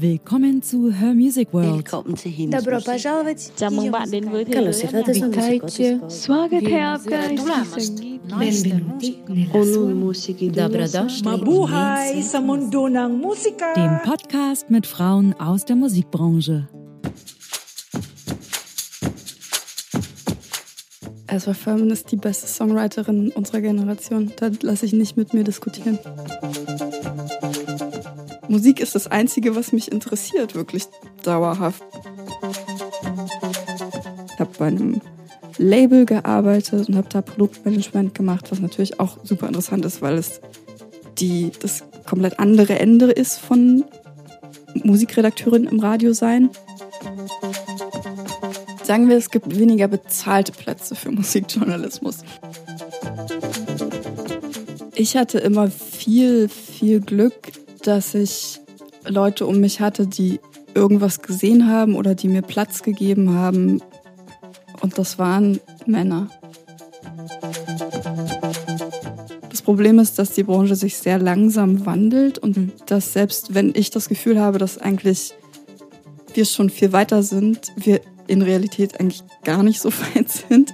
Willkommen zu Her Music World. Добро пожаловать. Chào mừng bạn đến với thế giới âm nhạc. Witajcie. Słageteapka Benvenuti Onun Musiki Mabuhay sa mundo ng musika. Dem Podcast mit Frauen aus der Musikbranche. Ezra Furman ist die beste Songwriterin unserer Generation. Da lasse ich nicht mit mir diskutieren. Musik ist das Einzige, was mich interessiert, wirklich dauerhaft. Ich habe bei einem Label gearbeitet und habe da Produktmanagement gemacht, was natürlich auch super interessant ist, weil es die, das komplett andere Ende ist von Musikredakteurin im Radio sein. Sagen wir, es gibt weniger bezahlte Plätze für Musikjournalismus. Ich hatte immer viel, viel Glück, dass ich Leute um mich hatte, die irgendwas gesehen haben oder die mir Platz gegeben haben. Und das waren Männer. Das Problem ist, dass die Branche sich sehr langsam wandelt und dass selbst wenn ich das Gefühl habe, dass eigentlich wir schon viel weiter sind, wir in Realität eigentlich gar nicht so weit sind.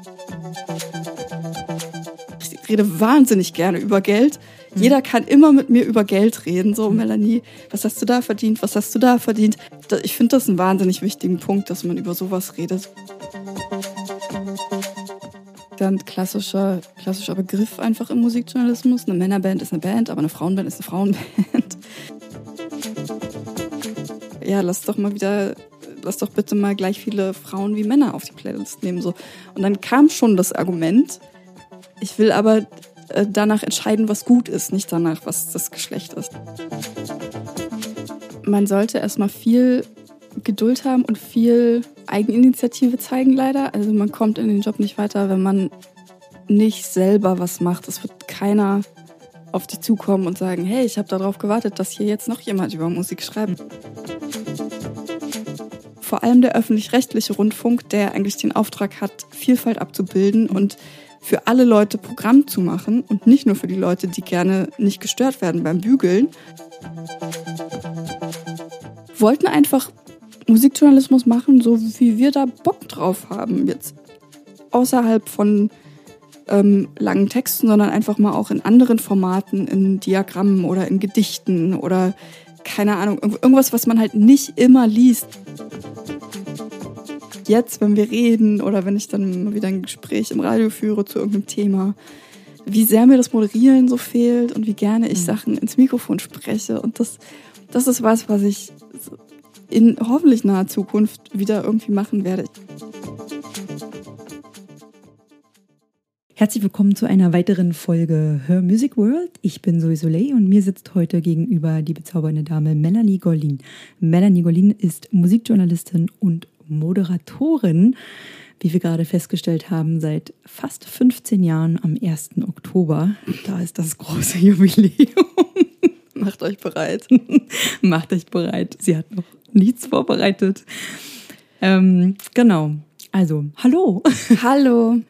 Ich rede wahnsinnig gerne über Geld. Jeder kann immer mit mir über Geld reden. So, Melanie, was hast du da verdient? Was hast du da verdient? Ich finde das einen wahnsinnig wichtigen Punkt, dass man über sowas redet. Dann klassischer, klassischer Begriff einfach im Musikjournalismus. Eine Männerband ist eine Band, aber eine Frauenband ist eine Frauenband. Ja, lass doch mal wieder, lass doch bitte mal gleich viele Frauen wie Männer auf die Playlist nehmen. So. Und dann kam schon das Argument, ich will aber danach entscheiden, was gut ist, nicht danach, was das Geschlecht ist. Man sollte erstmal viel Geduld haben und viel Eigeninitiative zeigen, leider. Also man kommt in den Job nicht weiter, wenn man nicht selber was macht. Es wird keiner auf dich zukommen und sagen, hey, ich habe darauf gewartet, dass hier jetzt noch jemand über Musik schreibt. Vor allem der öffentlich-rechtliche Rundfunk, der eigentlich den Auftrag hat, Vielfalt abzubilden und für alle Leute Programm zu machen und nicht nur für die Leute, die gerne nicht gestört werden beim Bügeln, wollten einfach Musikjournalismus machen, so wie wir da Bock drauf haben. Jetzt außerhalb von ähm, langen Texten, sondern einfach mal auch in anderen Formaten, in Diagrammen oder in Gedichten oder keine Ahnung, irgend- irgendwas, was man halt nicht immer liest. Jetzt, wenn wir reden oder wenn ich dann mal wieder ein Gespräch im Radio führe zu irgendeinem Thema, wie sehr mir das Moderieren so fehlt und wie gerne ich Sachen ins Mikrofon spreche. Und das, das ist was, was ich in hoffentlich naher Zukunft wieder irgendwie machen werde. Herzlich willkommen zu einer weiteren Folge Her Music World. Ich bin Zoe Soleil und mir sitzt heute gegenüber die bezaubernde Dame Melanie Golin. Melanie Golin ist Musikjournalistin und Moderatorin, wie wir gerade festgestellt haben, seit fast 15 Jahren am 1. Oktober. Da ist das große Jubiläum. Macht euch bereit. Macht euch bereit. Sie hat noch nichts vorbereitet. Ähm, genau. Also, hallo. Hallo.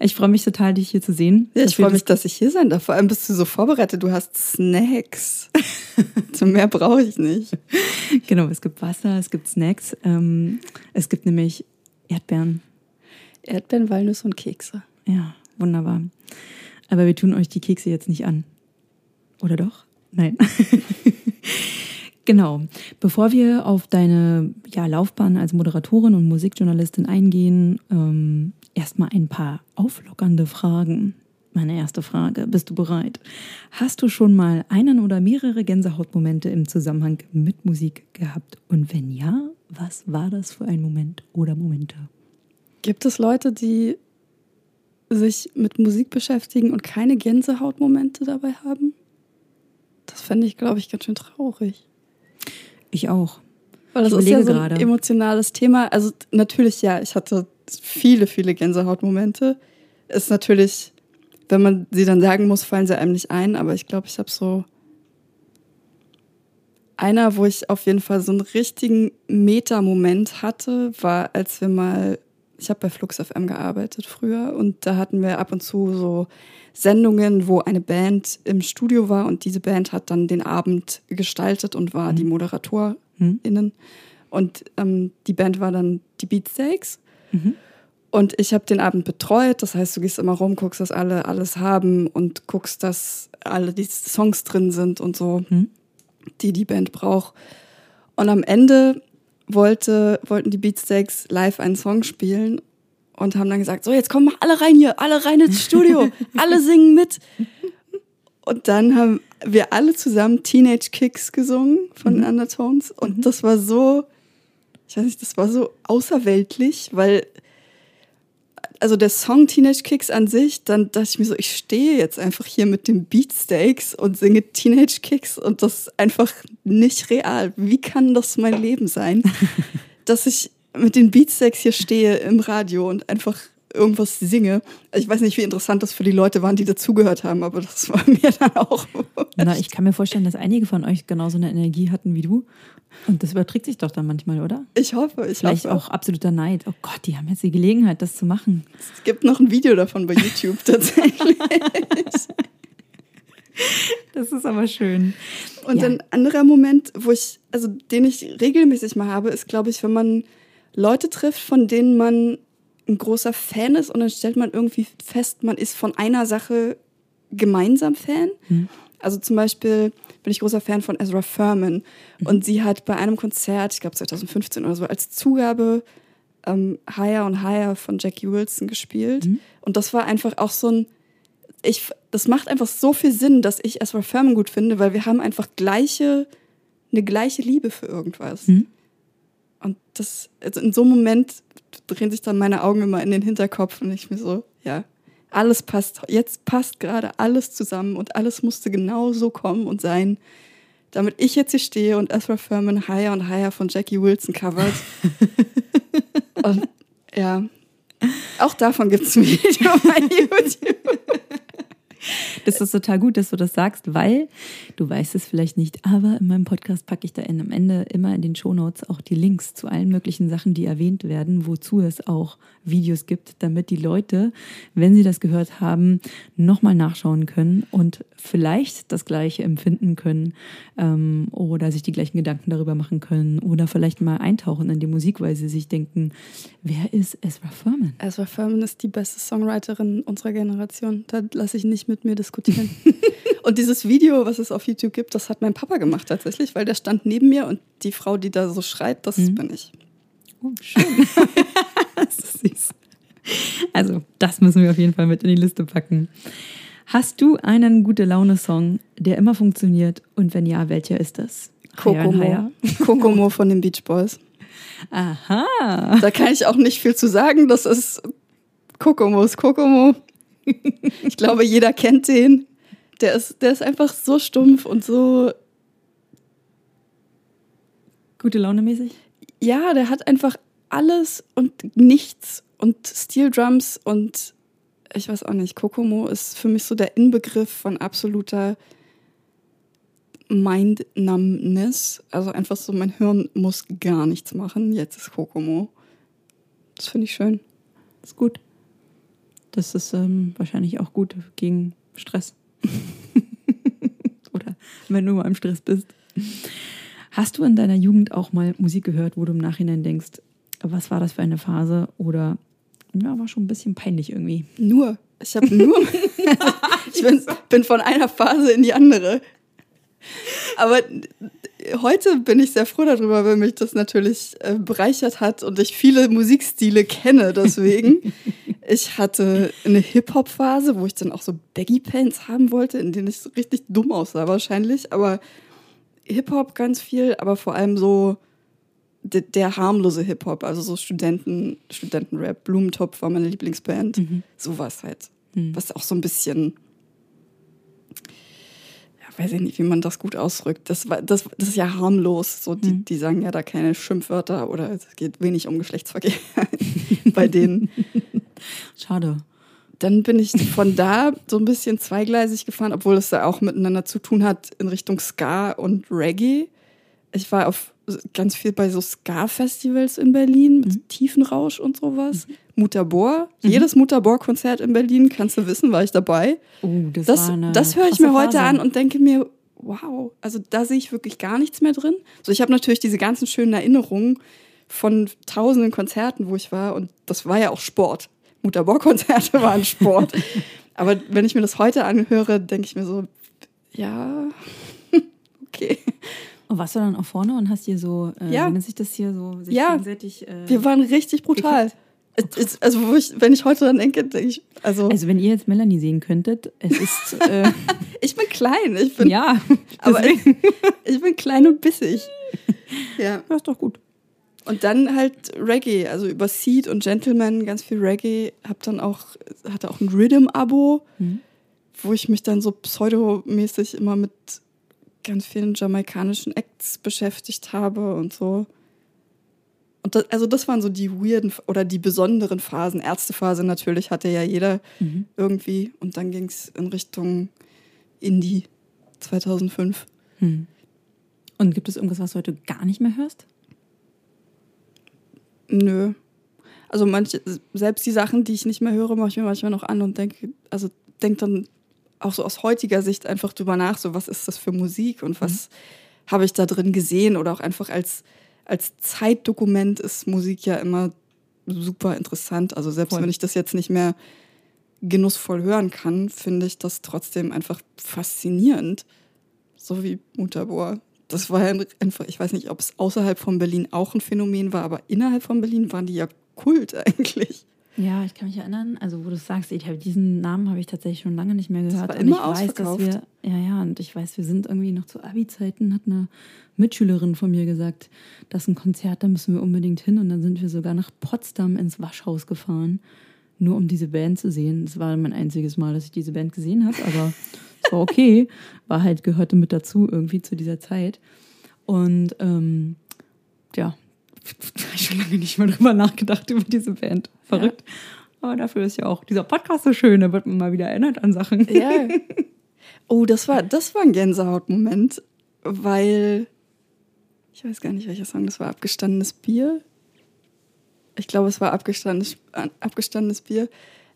Ich freue mich total, dich hier zu sehen. Ja, ich freue mich, dass ich hier sein darf. Vor allem bist du so vorbereitet. Du hast Snacks. Zu mehr brauche ich nicht. Genau, es gibt Wasser, es gibt Snacks. Ähm, es gibt nämlich Erdbeeren. Erdbeeren, Walnüsse und Kekse. Ja, wunderbar. Aber wir tun euch die Kekse jetzt nicht an. Oder doch? Nein. genau. Bevor wir auf deine ja, Laufbahn als Moderatorin und Musikjournalistin eingehen, ähm, erstmal ein paar auflockernde Fragen. Meine erste Frage, bist du bereit? Hast du schon mal einen oder mehrere Gänsehautmomente im Zusammenhang mit Musik gehabt? Und wenn ja, was war das für ein Moment oder Momente? Gibt es Leute, die sich mit Musik beschäftigen und keine Gänsehautmomente dabei haben? Das fände ich, glaube ich, ganz schön traurig. Ich auch. Weil das Ich ist ja so ein gerade. emotionales Thema. Also natürlich, ja, ich hatte viele, viele Gänsehautmomente. Ist natürlich, wenn man sie dann sagen muss, fallen sie einem nicht ein. Aber ich glaube, ich habe so einer, wo ich auf jeden Fall so einen richtigen Meta-Moment hatte, war, als wir mal, ich habe bei Flux FM gearbeitet früher und da hatten wir ab und zu so Sendungen, wo eine Band im Studio war und diese Band hat dann den Abend gestaltet und war die Moderator, hm? innen. Und ähm, die Band war dann die Beatsteaks. Mhm. Und ich habe den Abend betreut. Das heißt, du gehst immer rum, guckst, dass alle alles haben und guckst, dass alle die Songs drin sind und so, mhm. die die Band braucht. Und am Ende wollte, wollten die Beatsteaks live einen Song spielen und haben dann gesagt, so jetzt kommen alle rein hier, alle rein ins Studio, alle singen mit. Und dann haben wir alle zusammen Teenage Kicks gesungen von mhm. Undertones und mhm. das war so, ich weiß nicht, das war so außerweltlich, weil also der Song Teenage Kicks an sich, dann dachte ich mir so, ich stehe jetzt einfach hier mit dem Beatsteaks und singe Teenage Kicks und das ist einfach nicht real. Wie kann das mein Leben sein, dass ich mit den Beatsteaks hier stehe im Radio und einfach irgendwas singe. Ich weiß nicht, wie interessant das für die Leute waren, die dazugehört haben, aber das war mir dann auch. Na, ich kann mir vorstellen, dass einige von euch genauso eine Energie hatten wie du. Und das überträgt sich doch dann manchmal, oder? Ich hoffe, ich Vielleicht hoffe. auch absoluter Neid. Oh Gott, die haben jetzt die Gelegenheit, das zu machen. Es gibt noch ein Video davon bei YouTube tatsächlich. Das ist aber schön. Und ja. ein anderer Moment, wo ich, also den ich regelmäßig mal habe, ist, glaube ich, wenn man Leute trifft, von denen man ein großer Fan ist und dann stellt man irgendwie fest, man ist von einer Sache gemeinsam Fan. Mhm. Also zum Beispiel bin ich großer Fan von Ezra Furman mhm. und sie hat bei einem Konzert, ich glaube 2015 oder so, als Zugabe ähm, Higher und Higher von Jackie Wilson gespielt. Mhm. Und das war einfach auch so ein, ich, das macht einfach so viel Sinn, dass ich Ezra Furman gut finde, weil wir haben einfach gleiche, eine gleiche Liebe für irgendwas. Mhm. Und das, also in so einem Moment drehen sich dann meine Augen immer in den Hinterkopf und ich mir so, ja, alles passt, jetzt passt gerade alles zusammen und alles musste genau so kommen und sein, damit ich jetzt hier stehe und Ezra Furman Higher und Higher von Jackie Wilson covert. und ja, auch davon gibt es ein Video bei YouTube. Das ist total gut, dass du das sagst, weil du weißt es vielleicht nicht, aber in meinem Podcast packe ich da am Ende immer in den Shownotes auch die Links zu allen möglichen Sachen, die erwähnt werden, wozu es auch Videos gibt, damit die Leute, wenn sie das gehört haben, nochmal nachschauen können und vielleicht das Gleiche empfinden können ähm, oder sich die gleichen Gedanken darüber machen können oder vielleicht mal eintauchen in die Musik, weil sie sich denken, wer ist Ezra Furman? Ezra Furman ist die beste Songwriterin unserer Generation. Da lasse ich nicht mit mir diskutieren. und dieses Video, was es auf YouTube gibt, das hat mein Papa gemacht tatsächlich, weil der stand neben mir und die Frau, die da so schreit, das mhm. bin ich. Oh, schön. das ist süß. Also, das müssen wir auf jeden Fall mit in die Liste packen. Hast du einen gute Laune-Song, der immer funktioniert? Und wenn ja, welcher ist das? Kokomo. Kokomo von den Beach Boys. Aha. Da kann ich auch nicht viel zu sagen. Das ist Kokomos Kokomo. Ich glaube, jeder kennt den. Der ist, der ist einfach so stumpf und so. Gute Laune mäßig? Ja, der hat einfach alles und nichts und Steel Drums und ich weiß auch nicht, Kokomo ist für mich so der Inbegriff von absoluter Mind-Numbness. Also einfach so, mein Hirn muss gar nichts machen. Jetzt ist Kokomo. Das finde ich schön. Das ist gut. Das ist ähm, wahrscheinlich auch gut gegen Stress. Oder wenn du mal im Stress bist. Hast du in deiner Jugend auch mal Musik gehört, wo du im Nachhinein denkst, was war das für eine Phase? Oder ja, war schon ein bisschen peinlich irgendwie. Nur. Ich habe nur. ich bin, bin von einer Phase in die andere. Aber heute bin ich sehr froh darüber, weil mich das natürlich äh, bereichert hat und ich viele Musikstile kenne deswegen. ich hatte eine Hip-Hop-Phase, wo ich dann auch so Baggy-Pants haben wollte, in denen ich so richtig dumm aussah wahrscheinlich. Aber Hip-Hop ganz viel, aber vor allem so der, der harmlose Hip-Hop, also so Studenten, Studentenrap, Blumentopf war meine Lieblingsband. Mhm. Sowas halt. Mhm. Was auch so ein bisschen, weiß ich nicht, wie man das gut ausdrückt. Das, war, das, das ist ja harmlos. So, die, mhm. die sagen ja da keine Schimpfwörter oder es geht wenig um Geschlechtsverkehr bei denen. Schade. Dann bin ich von da so ein bisschen zweigleisig gefahren, obwohl es da auch miteinander zu tun hat in Richtung Ska und Reggae. Ich war auf ganz viel bei so Ska-Festivals in Berlin mit mhm. Tiefenrausch und sowas. Mhm. Mutterbor. Mhm. Jedes Mutterbor-Konzert in Berlin, kannst du wissen, war ich dabei. Oh, das das, das höre ich mir heute Phase. an und denke mir, wow, also da sehe ich wirklich gar nichts mehr drin. So, ich habe natürlich diese ganzen schönen Erinnerungen von tausenden Konzerten, wo ich war und das war ja auch Sport. Mutterbock-Konzerte waren Sport. Aber wenn ich mir das heute anhöre, denke ich mir so, ja, okay. Und warst du dann auch vorne und hast hier so, äh, ja. wenn sich das hier so sich ja. gegenseitig. Äh, wir waren richtig brutal. Es, also, wo ich, wenn ich heute dran denke, denke ich, also. Also, wenn ihr jetzt Melanie sehen könntet, es ist. Äh, ich bin klein, ich bin. Ja, aber ich, ich, bin klein und bissig. Ja. Das ist doch gut. Und dann halt Reggae, also über Seed und Gentleman ganz viel Reggae. Hab dann auch, hatte auch ein Rhythm-Abo, mhm. wo ich mich dann so pseudomäßig immer mit ganz vielen jamaikanischen Acts beschäftigt habe und so. Und das, also das waren so die weirden oder die besonderen Phasen. Ärztephase natürlich hatte ja jeder mhm. irgendwie. Und dann ging es in Richtung Indie 2005. Mhm. Und gibt es irgendwas, was du heute gar nicht mehr hörst? Nö. Also manche, selbst die Sachen, die ich nicht mehr höre, mache ich mir manchmal noch an und denke, also denke dann auch so aus heutiger Sicht einfach drüber nach, so was ist das für Musik und was mhm. habe ich da drin gesehen oder auch einfach als, als Zeitdokument ist Musik ja immer super interessant. Also selbst Voll. wenn ich das jetzt nicht mehr genussvoll hören kann, finde ich das trotzdem einfach faszinierend. So wie Mutterbohr das war ja einfach, ich weiß nicht, ob es außerhalb von Berlin auch ein Phänomen war, aber innerhalb von Berlin waren die ja Kult eigentlich. Ja, ich kann mich erinnern, also wo du sagst, ich habe diesen Namen habe ich tatsächlich schon lange nicht mehr gehört. Das war immer und ich weiß, dass wir, ja, ja, und ich weiß, wir sind irgendwie noch zu Abi-Zeiten, hat eine Mitschülerin von mir gesagt, das ist ein Konzert, da müssen wir unbedingt hin. Und dann sind wir sogar nach Potsdam ins Waschhaus gefahren, nur um diese Band zu sehen. Es war mein einziges Mal, dass ich diese Band gesehen habe, aber es war okay. War halt, gehörte mit dazu irgendwie zu dieser Zeit. Und ähm, ja, schon lange nicht mehr drüber nachgedacht über diese Band. Verrückt. Ja. Aber dafür ist ja auch dieser Podcast so schön, da wird man mal wieder erinnert an Sachen. Ja. Oh, das war, das war ein Gänsehautmoment, weil ich weiß gar nicht, welcher Song das war. Abgestandenes Bier. Ich glaube, es war abgestandenes, abgestandenes Bier.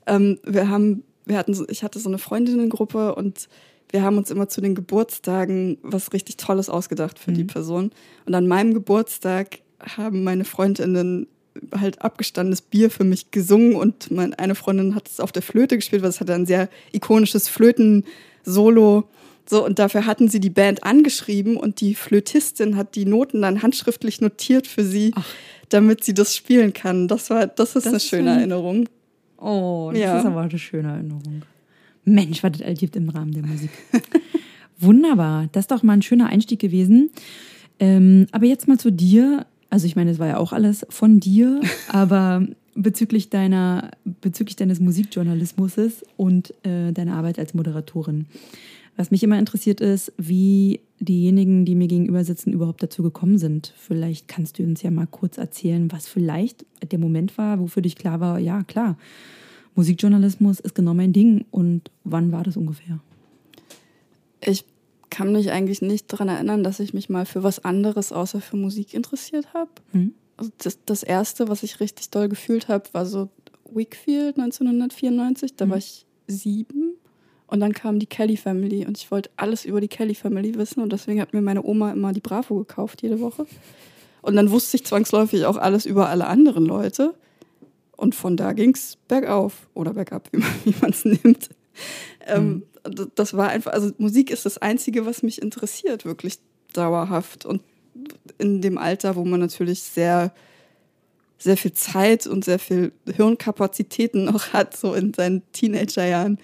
Ähm, wir haben wir hatten ich hatte so eine Freundinnengruppe und wir haben uns immer zu den Geburtstagen was richtig Tolles ausgedacht für mhm. die Person. Und an meinem Geburtstag haben meine Freundinnen halt abgestandenes Bier für mich gesungen und meine eine Freundin hat es auf der Flöte gespielt, weil es hatte ein sehr ikonisches Flöten-Solo. So, und dafür hatten sie die Band angeschrieben und die Flötistin hat die Noten dann handschriftlich notiert für sie, Ach. damit sie das spielen kann. Das war, das ist das eine schöne ist Erinnerung. Oh, das ja. ist aber eine schöne Erinnerung. Mensch, was das all gibt im Rahmen der Musik. Wunderbar. Das ist doch mal ein schöner Einstieg gewesen. Ähm, aber jetzt mal zu dir. Also ich meine, es war ja auch alles von dir, aber bezüglich deiner, bezüglich deines Musikjournalismus und äh, deiner Arbeit als Moderatorin. Was mich immer interessiert ist, wie diejenigen, die mir gegenüber sitzen, überhaupt dazu gekommen sind. Vielleicht kannst du uns ja mal kurz erzählen, was vielleicht der Moment war, wo für dich klar war, ja klar, Musikjournalismus ist genau mein Ding. Und wann war das ungefähr? Ich kann mich eigentlich nicht daran erinnern, dass ich mich mal für was anderes außer für Musik interessiert habe. Hm. Also das, das, erste, was ich richtig doll gefühlt habe, war so Wickfield 1994. Da hm. war ich sieben. Und dann kam die Kelly Family und ich wollte alles über die Kelly Family wissen und deswegen hat mir meine Oma immer die Bravo gekauft jede Woche. Und dann wusste ich zwangsläufig auch alles über alle anderen Leute. Und von da ging es bergauf oder bergab, wie man es nimmt. Ähm, mhm. das war einfach, also Musik ist das Einzige, was mich interessiert, wirklich dauerhaft. Und in dem Alter, wo man natürlich sehr, sehr viel Zeit und sehr viel Hirnkapazitäten noch hat, so in seinen Teenagerjahren,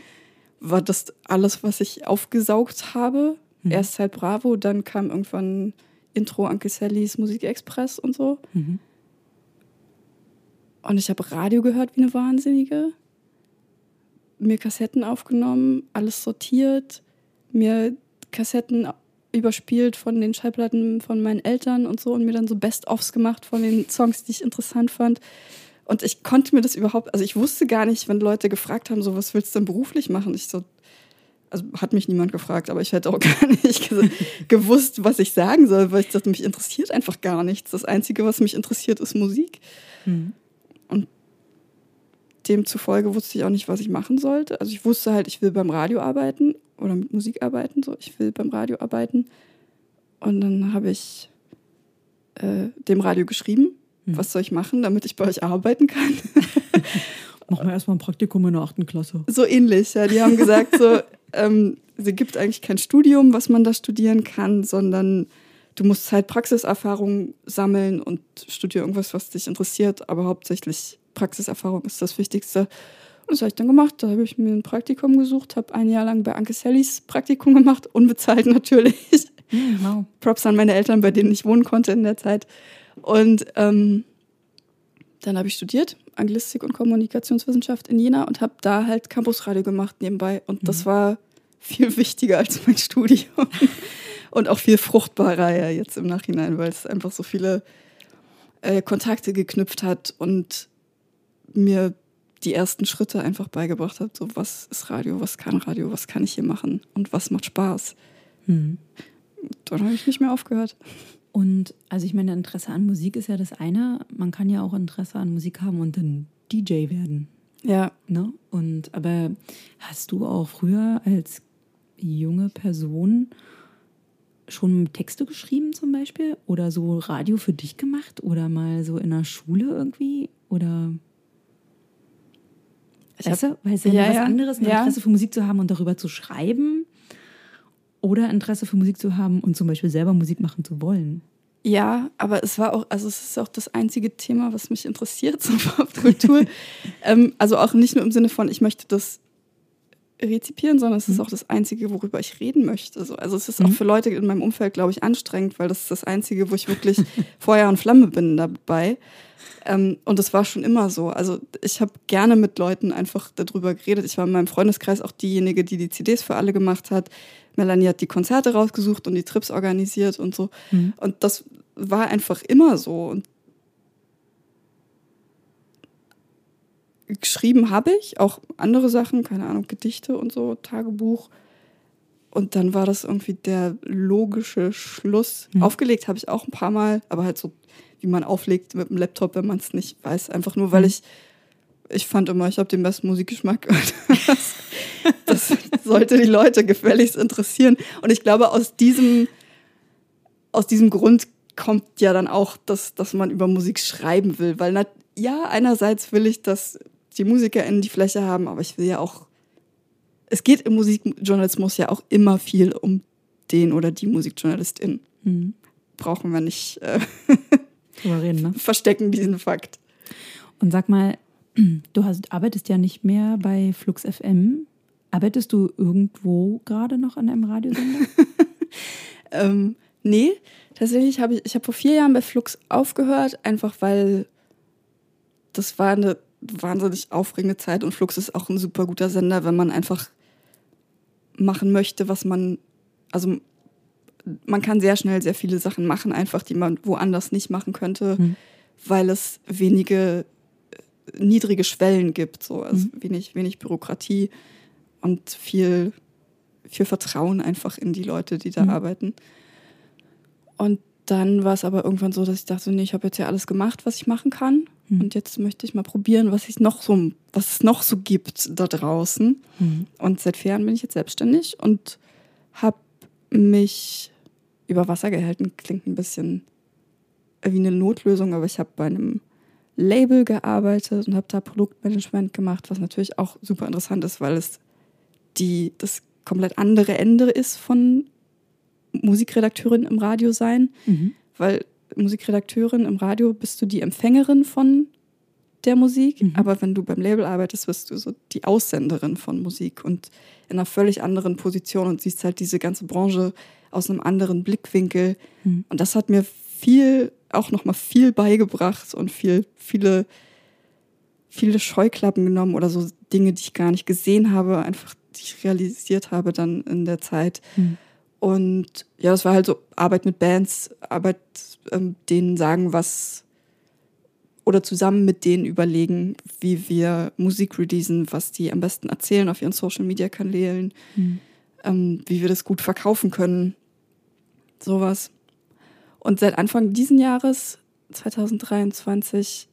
war das alles, was ich aufgesaugt habe. Mhm. Erst halt Bravo, dann kam irgendwann Intro Uncle Sallys Musikexpress und so. Mhm. Und ich habe Radio gehört wie eine Wahnsinnige. Mir Kassetten aufgenommen, alles sortiert, mir Kassetten überspielt von den Schallplatten von meinen Eltern und so und mir dann so Best-ofs gemacht von den Songs, die ich interessant fand. Und ich konnte mir das überhaupt, also ich wusste gar nicht, wenn Leute gefragt haben, so was willst du denn beruflich machen? Ich so, also hat mich niemand gefragt, aber ich hätte auch gar nicht gewusst, was ich sagen soll, weil ich dachte, mich interessiert einfach gar nichts. Das Einzige, was mich interessiert, ist Musik. Mhm. Und demzufolge wusste ich auch nicht, was ich machen sollte. Also ich wusste halt, ich will beim Radio arbeiten oder mit Musik arbeiten. So, ich will beim Radio arbeiten. Und dann habe ich äh, dem Radio geschrieben. Was soll ich machen, damit ich bei euch arbeiten kann. Machen wir erstmal ein Praktikum in der achten Klasse. So ähnlich, ja. Die haben gesagt, so, ähm, sie gibt eigentlich kein Studium, was man da studieren kann, sondern du musst halt Praxiserfahrung sammeln und studiere irgendwas, was dich interessiert, aber hauptsächlich Praxiserfahrung ist das Wichtigste. Und das habe ich dann gemacht. Da habe ich mir ein Praktikum gesucht, habe ein Jahr lang bei Anke Sallys Praktikum gemacht, unbezahlt natürlich. Mhm, wow. Props an meine Eltern, bei denen ich wohnen konnte in der Zeit. Und ähm, dann habe ich studiert, Anglistik und Kommunikationswissenschaft in Jena und habe da halt Campusradio gemacht nebenbei. Und mhm. das war viel wichtiger als mein Studium. und auch viel fruchtbarer ja jetzt im Nachhinein, weil es einfach so viele äh, Kontakte geknüpft hat und mir die ersten Schritte einfach beigebracht hat. So, was ist Radio, was kann Radio, was kann ich hier machen und was macht Spaß. Hm. Dann habe ich nicht mehr aufgehört. Und also ich meine, Interesse an Musik ist ja das eine. Man kann ja auch Interesse an Musik haben und dann DJ werden. Ja. Ne? Und aber hast du auch früher als junge Person schon Texte geschrieben zum Beispiel? Oder so Radio für dich gemacht? Oder mal so in der Schule irgendwie? Oder ich weißt du? Weil es ja, ja was anderes, ein Interesse ja. für Musik zu haben und darüber zu schreiben oder Interesse für Musik zu haben und zum Beispiel selber Musik machen zu wollen. Ja, aber es war auch, also es ist auch das einzige Thema, was mich interessiert, so Popkultur. ähm, also auch nicht nur im Sinne von, ich möchte das rezipieren, sondern es ist mhm. auch das Einzige, worüber ich reden möchte. Also, also es ist mhm. auch für Leute in meinem Umfeld, glaube ich, anstrengend, weil das ist das Einzige, wo ich wirklich Feuer und Flamme bin dabei. Ähm, und das war schon immer so. Also ich habe gerne mit Leuten einfach darüber geredet. Ich war in meinem Freundeskreis auch diejenige, die die CDs für alle gemacht hat. Melanie hat die Konzerte rausgesucht und die Trips organisiert und so. Mhm. Und das war einfach immer so. Und geschrieben habe ich, auch andere Sachen, keine Ahnung, Gedichte und so, Tagebuch. Und dann war das irgendwie der logische Schluss. Mhm. Aufgelegt habe ich auch ein paar Mal, aber halt so, wie man auflegt mit dem Laptop, wenn man es nicht weiß. Einfach nur, weil mhm. ich, ich fand immer, ich habe den besten Musikgeschmack. das, das sollte die Leute gefälligst interessieren. Und ich glaube, aus diesem, aus diesem Grund kommt ja dann auch, dass, dass man über Musik schreiben will. Weil, na, ja, einerseits will ich, dass die MusikerInnen die Fläche haben, aber ich will ja auch, es geht im Musikjournalismus ja auch immer viel um den oder die Musikjournalistin. Mhm. Brauchen wir nicht äh, reden, ne? verstecken diesen Fakt. Und sag mal, du hast, arbeitest ja nicht mehr bei Flux FM. Arbeitest du irgendwo gerade noch an einem Radiosender? ähm, nee, tatsächlich habe ich, ich habe vor vier Jahren bei Flux aufgehört, einfach weil das war eine wahnsinnig aufregende Zeit und Flux ist auch ein super guter Sender, wenn man einfach machen möchte, was man, also man kann sehr schnell sehr viele Sachen machen, einfach die man woanders nicht machen könnte, mhm. weil es wenige äh, niedrige Schwellen gibt, so also mhm. wenig, wenig Bürokratie und viel, viel Vertrauen einfach in die Leute, die da mhm. arbeiten. Und dann war es aber irgendwann so, dass ich dachte, nee, ich habe jetzt ja alles gemacht, was ich machen kann. Mhm. Und jetzt möchte ich mal probieren, was ich noch so, was es noch so gibt da draußen. Mhm. Und seit vier Jahren bin ich jetzt selbstständig und habe mich über Wasser gehalten. Klingt ein bisschen wie eine Notlösung, aber ich habe bei einem Label gearbeitet und habe da Produktmanagement gemacht, was natürlich auch super interessant ist, weil es die, das komplett andere Ende ist von Musikredakteurin im Radio sein, mhm. weil Musikredakteurin im Radio bist du die Empfängerin von der Musik, mhm. aber wenn du beim Label arbeitest, bist du so die Aussenderin von Musik und in einer völlig anderen Position und siehst halt diese ganze Branche aus einem anderen Blickwinkel. Mhm. Und das hat mir viel, auch nochmal viel beigebracht und viel, viele, viele Scheuklappen genommen oder so Dinge, die ich gar nicht gesehen habe, einfach die ich realisiert habe dann in der Zeit. Mhm. Und ja, das war halt so Arbeit mit Bands, Arbeit, ähm, denen sagen, was oder zusammen mit denen überlegen, wie wir Musik releasen, was die am besten erzählen auf ihren Social Media Kanälen, mhm. ähm, wie wir das gut verkaufen können. Sowas. Und seit Anfang diesen Jahres, 2023,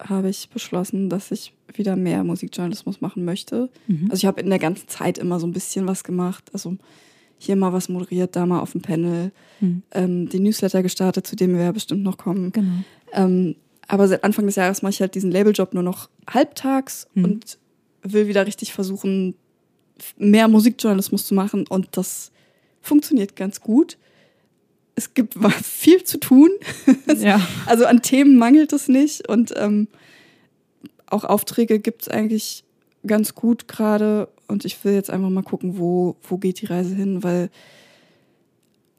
habe ich beschlossen, dass ich wieder mehr Musikjournalismus machen möchte. Mhm. Also ich habe in der ganzen Zeit immer so ein bisschen was gemacht. Also hier mal was moderiert, da mal auf dem Panel, mhm. ähm, den Newsletter gestartet, zu dem wir ja bestimmt noch kommen. Genau. Ähm, aber seit Anfang des Jahres mache ich halt diesen Labeljob nur noch halbtags mhm. und will wieder richtig versuchen, mehr Musikjournalismus zu machen und das funktioniert ganz gut. Es gibt viel zu tun. Ja. also an Themen mangelt es nicht und ähm, auch Aufträge gibt es eigentlich ganz gut gerade und ich will jetzt einfach mal gucken, wo, wo geht die Reise hin, weil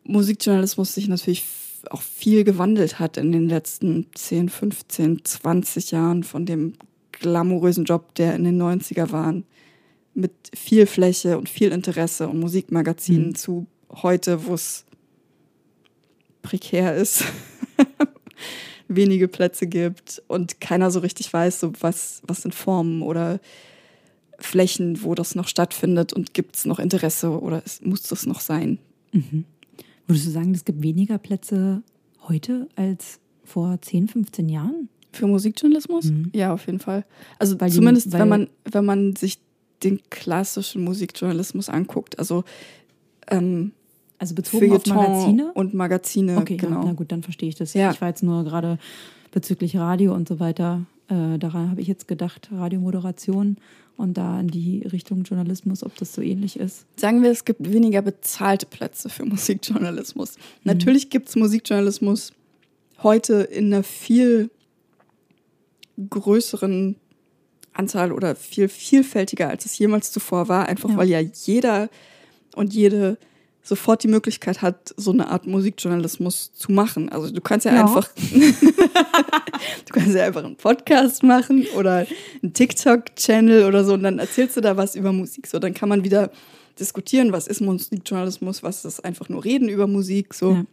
Musikjournalismus sich natürlich auch viel gewandelt hat in den letzten 10, 15, 20 Jahren von dem glamourösen Job, der in den 90er waren, mit viel Fläche und viel Interesse und Musikmagazinen mhm. zu heute, wo es prekär ist, wenige Plätze gibt und keiner so richtig weiß, so was, was sind Formen oder Flächen, wo das noch stattfindet und gibt es noch Interesse oder es, muss das noch sein? Mhm. Würdest du sagen, es gibt weniger Plätze heute als vor 10, 15 Jahren? Für Musikjournalismus? Mhm. Ja, auf jeden Fall. Also weil zumindest, die, wenn, man, wenn man sich den klassischen Musikjournalismus anguckt. Also, ähm, also bezogen auf Magazine? Und Magazine, okay, genau. Ja, na gut, dann verstehe ich das. Ja. Ich war jetzt nur gerade bezüglich Radio und so weiter. Äh, daran habe ich jetzt gedacht, Radiomoderation und da in die Richtung Journalismus, ob das so ähnlich ist. Sagen wir, es gibt weniger bezahlte Plätze für Musikjournalismus. Mhm. Natürlich gibt es Musikjournalismus heute in einer viel größeren Anzahl oder viel vielfältiger, als es jemals zuvor war, einfach ja. weil ja jeder und jede sofort die Möglichkeit hat, so eine Art Musikjournalismus zu machen. Also du kannst ja, ja. einfach du kannst ja einfach einen Podcast machen oder einen TikTok-Channel oder so und dann erzählst du da was über Musik. So, dann kann man wieder diskutieren, was ist Musikjournalismus, was ist einfach nur Reden über Musik. So. Ja,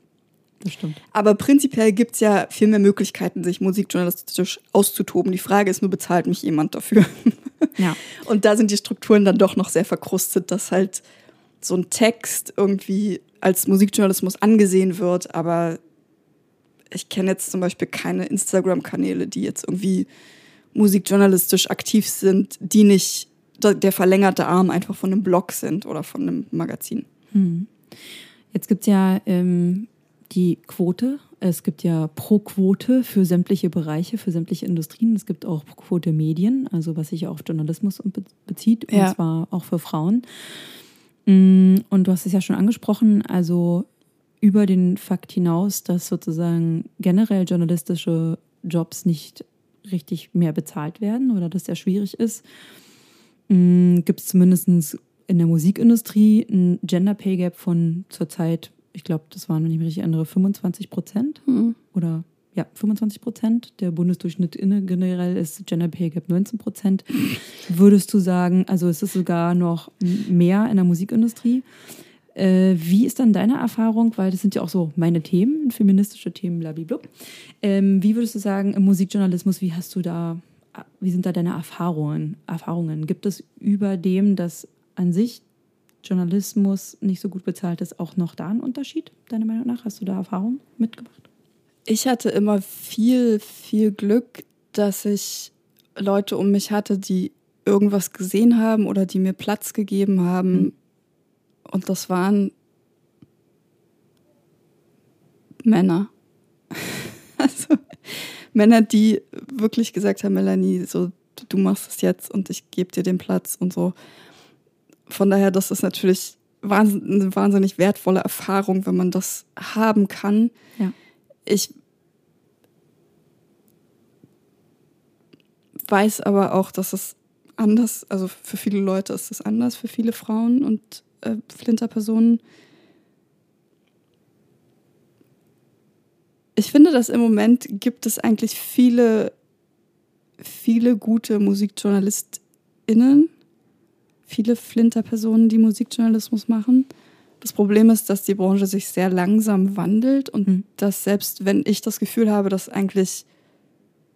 das stimmt. Aber prinzipiell gibt es ja viel mehr Möglichkeiten, sich musikjournalistisch auszutoben. Die Frage ist nur, bezahlt mich jemand dafür? Ja. Und da sind die Strukturen dann doch noch sehr verkrustet, dass halt so ein Text irgendwie als Musikjournalismus angesehen wird, aber ich kenne jetzt zum Beispiel keine Instagram-Kanäle, die jetzt irgendwie musikjournalistisch aktiv sind, die nicht der verlängerte Arm einfach von einem Blog sind oder von einem Magazin. Hm. Jetzt gibt es ja ähm, die Quote. Es gibt ja pro Quote für sämtliche Bereiche, für sämtliche Industrien. Es gibt auch pro Quote Medien, also was sich auf Journalismus bezieht, ja. und zwar auch für Frauen. Mm, und du hast es ja schon angesprochen, also über den Fakt hinaus, dass sozusagen generell journalistische Jobs nicht richtig mehr bezahlt werden oder dass sehr schwierig ist, mm, gibt es zumindest in der Musikindustrie ein Gender Pay Gap von zurzeit, ich glaube, das waren, wenn ich mich richtig erinnere, 25 Prozent mhm. oder ja, 25 Prozent. Der Bundesdurchschnitt generell ist Gender Pay Gap 19 Prozent. Würdest du sagen, also ist es sogar noch mehr in der Musikindustrie? Äh, wie ist dann deine Erfahrung, weil das sind ja auch so meine Themen, feministische Themen, blablabla. Ähm, wie würdest du sagen, im Musikjournalismus, wie hast du da, wie sind da deine Erfahrungen? Erfahrungen? Gibt es über dem, dass an sich Journalismus nicht so gut bezahlt ist, auch noch da einen Unterschied, deiner Meinung nach? Hast du da Erfahrungen mitgebracht? Ich hatte immer viel, viel Glück, dass ich Leute um mich hatte, die irgendwas gesehen haben oder die mir Platz gegeben haben. Mhm. Und das waren Männer. Also Männer, die wirklich gesagt haben, Melanie, so du machst es jetzt und ich gebe dir den Platz und so. Von daher, das ist natürlich eine wahnsinnig wertvolle Erfahrung, wenn man das haben kann. Ja ich weiß aber auch, dass es anders, also für viele Leute ist es anders, für viele Frauen und äh, Flinterpersonen. Ich finde, dass im Moment gibt es eigentlich viele, viele gute MusikjournalistInnen, viele Flinterpersonen, die Musikjournalismus machen. Das Problem ist, dass die Branche sich sehr langsam wandelt und mhm. dass selbst wenn ich das Gefühl habe, dass eigentlich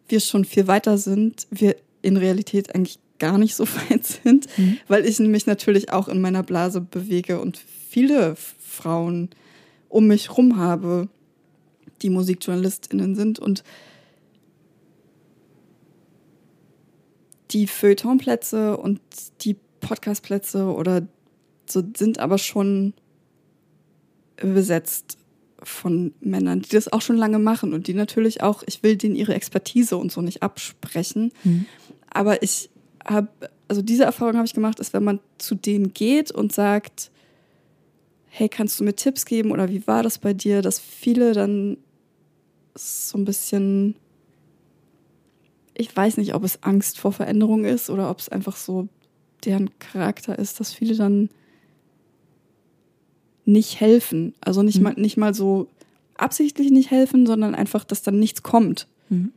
wir schon viel weiter sind, wir in Realität eigentlich gar nicht so weit sind, mhm. weil ich mich natürlich auch in meiner Blase bewege und viele Frauen um mich herum habe, die Musikjournalistinnen sind und die Feuilletonplätze und die Podcastplätze oder so sind aber schon besetzt von Männern, die das auch schon lange machen und die natürlich auch, ich will denen ihre Expertise und so nicht absprechen. Mhm. Aber ich habe, also diese Erfahrung habe ich gemacht, ist, wenn man zu denen geht und sagt, hey, kannst du mir Tipps geben oder wie war das bei dir, dass viele dann so ein bisschen, ich weiß nicht, ob es Angst vor Veränderung ist oder ob es einfach so deren Charakter ist, dass viele dann nicht helfen. Also nicht, mhm. mal, nicht mal so absichtlich nicht helfen, sondern einfach, dass dann nichts kommt. Mhm.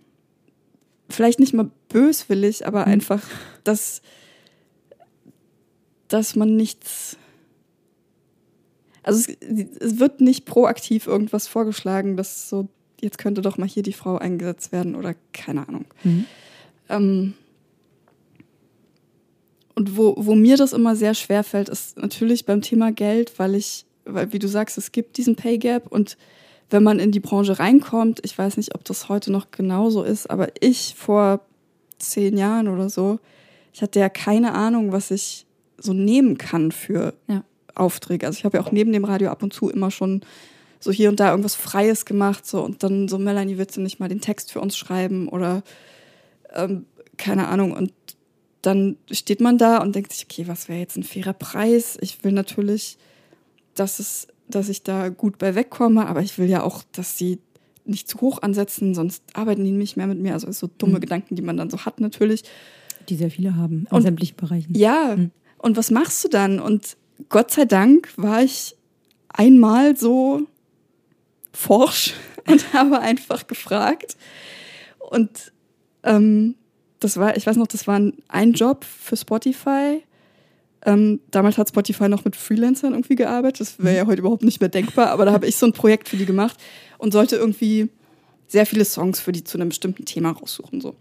Vielleicht nicht mal böswillig, aber mhm. einfach, dass, dass man nichts. Also es, es, wird nicht proaktiv irgendwas vorgeschlagen, dass so, jetzt könnte doch mal hier die Frau eingesetzt werden oder keine Ahnung. Mhm. Ähm, und wo, wo mir das immer sehr schwer fällt, ist natürlich beim Thema Geld, weil ich weil wie du sagst, es gibt diesen Pay Gap und wenn man in die Branche reinkommt, ich weiß nicht, ob das heute noch genauso ist, aber ich vor zehn Jahren oder so, ich hatte ja keine Ahnung, was ich so nehmen kann für ja. Aufträge. Also ich habe ja auch neben dem Radio ab und zu immer schon so hier und da irgendwas Freies gemacht, so und dann so Melanie, willst du nicht mal den Text für uns schreiben oder ähm, keine Ahnung und dann steht man da und denkt sich, okay, was wäre jetzt ein fairer Preis? Ich will natürlich dass, es, dass ich da gut bei wegkomme, aber ich will ja auch, dass sie nicht zu hoch ansetzen, sonst arbeiten die nicht mehr mit mir. Also so dumme mhm. Gedanken, die man dann so hat natürlich. Die sehr viele haben, in sämtlichen Bereichen. Ja, mhm. und was machst du dann? Und Gott sei Dank war ich einmal so forsch und habe einfach gefragt. Und ähm, das war, ich weiß noch, das war ein Job für Spotify ähm, damals hat Spotify noch mit Freelancern irgendwie gearbeitet. Das wäre ja heute überhaupt nicht mehr denkbar, aber da habe ich so ein Projekt für die gemacht und sollte irgendwie sehr viele Songs für die zu einem bestimmten Thema raussuchen. So.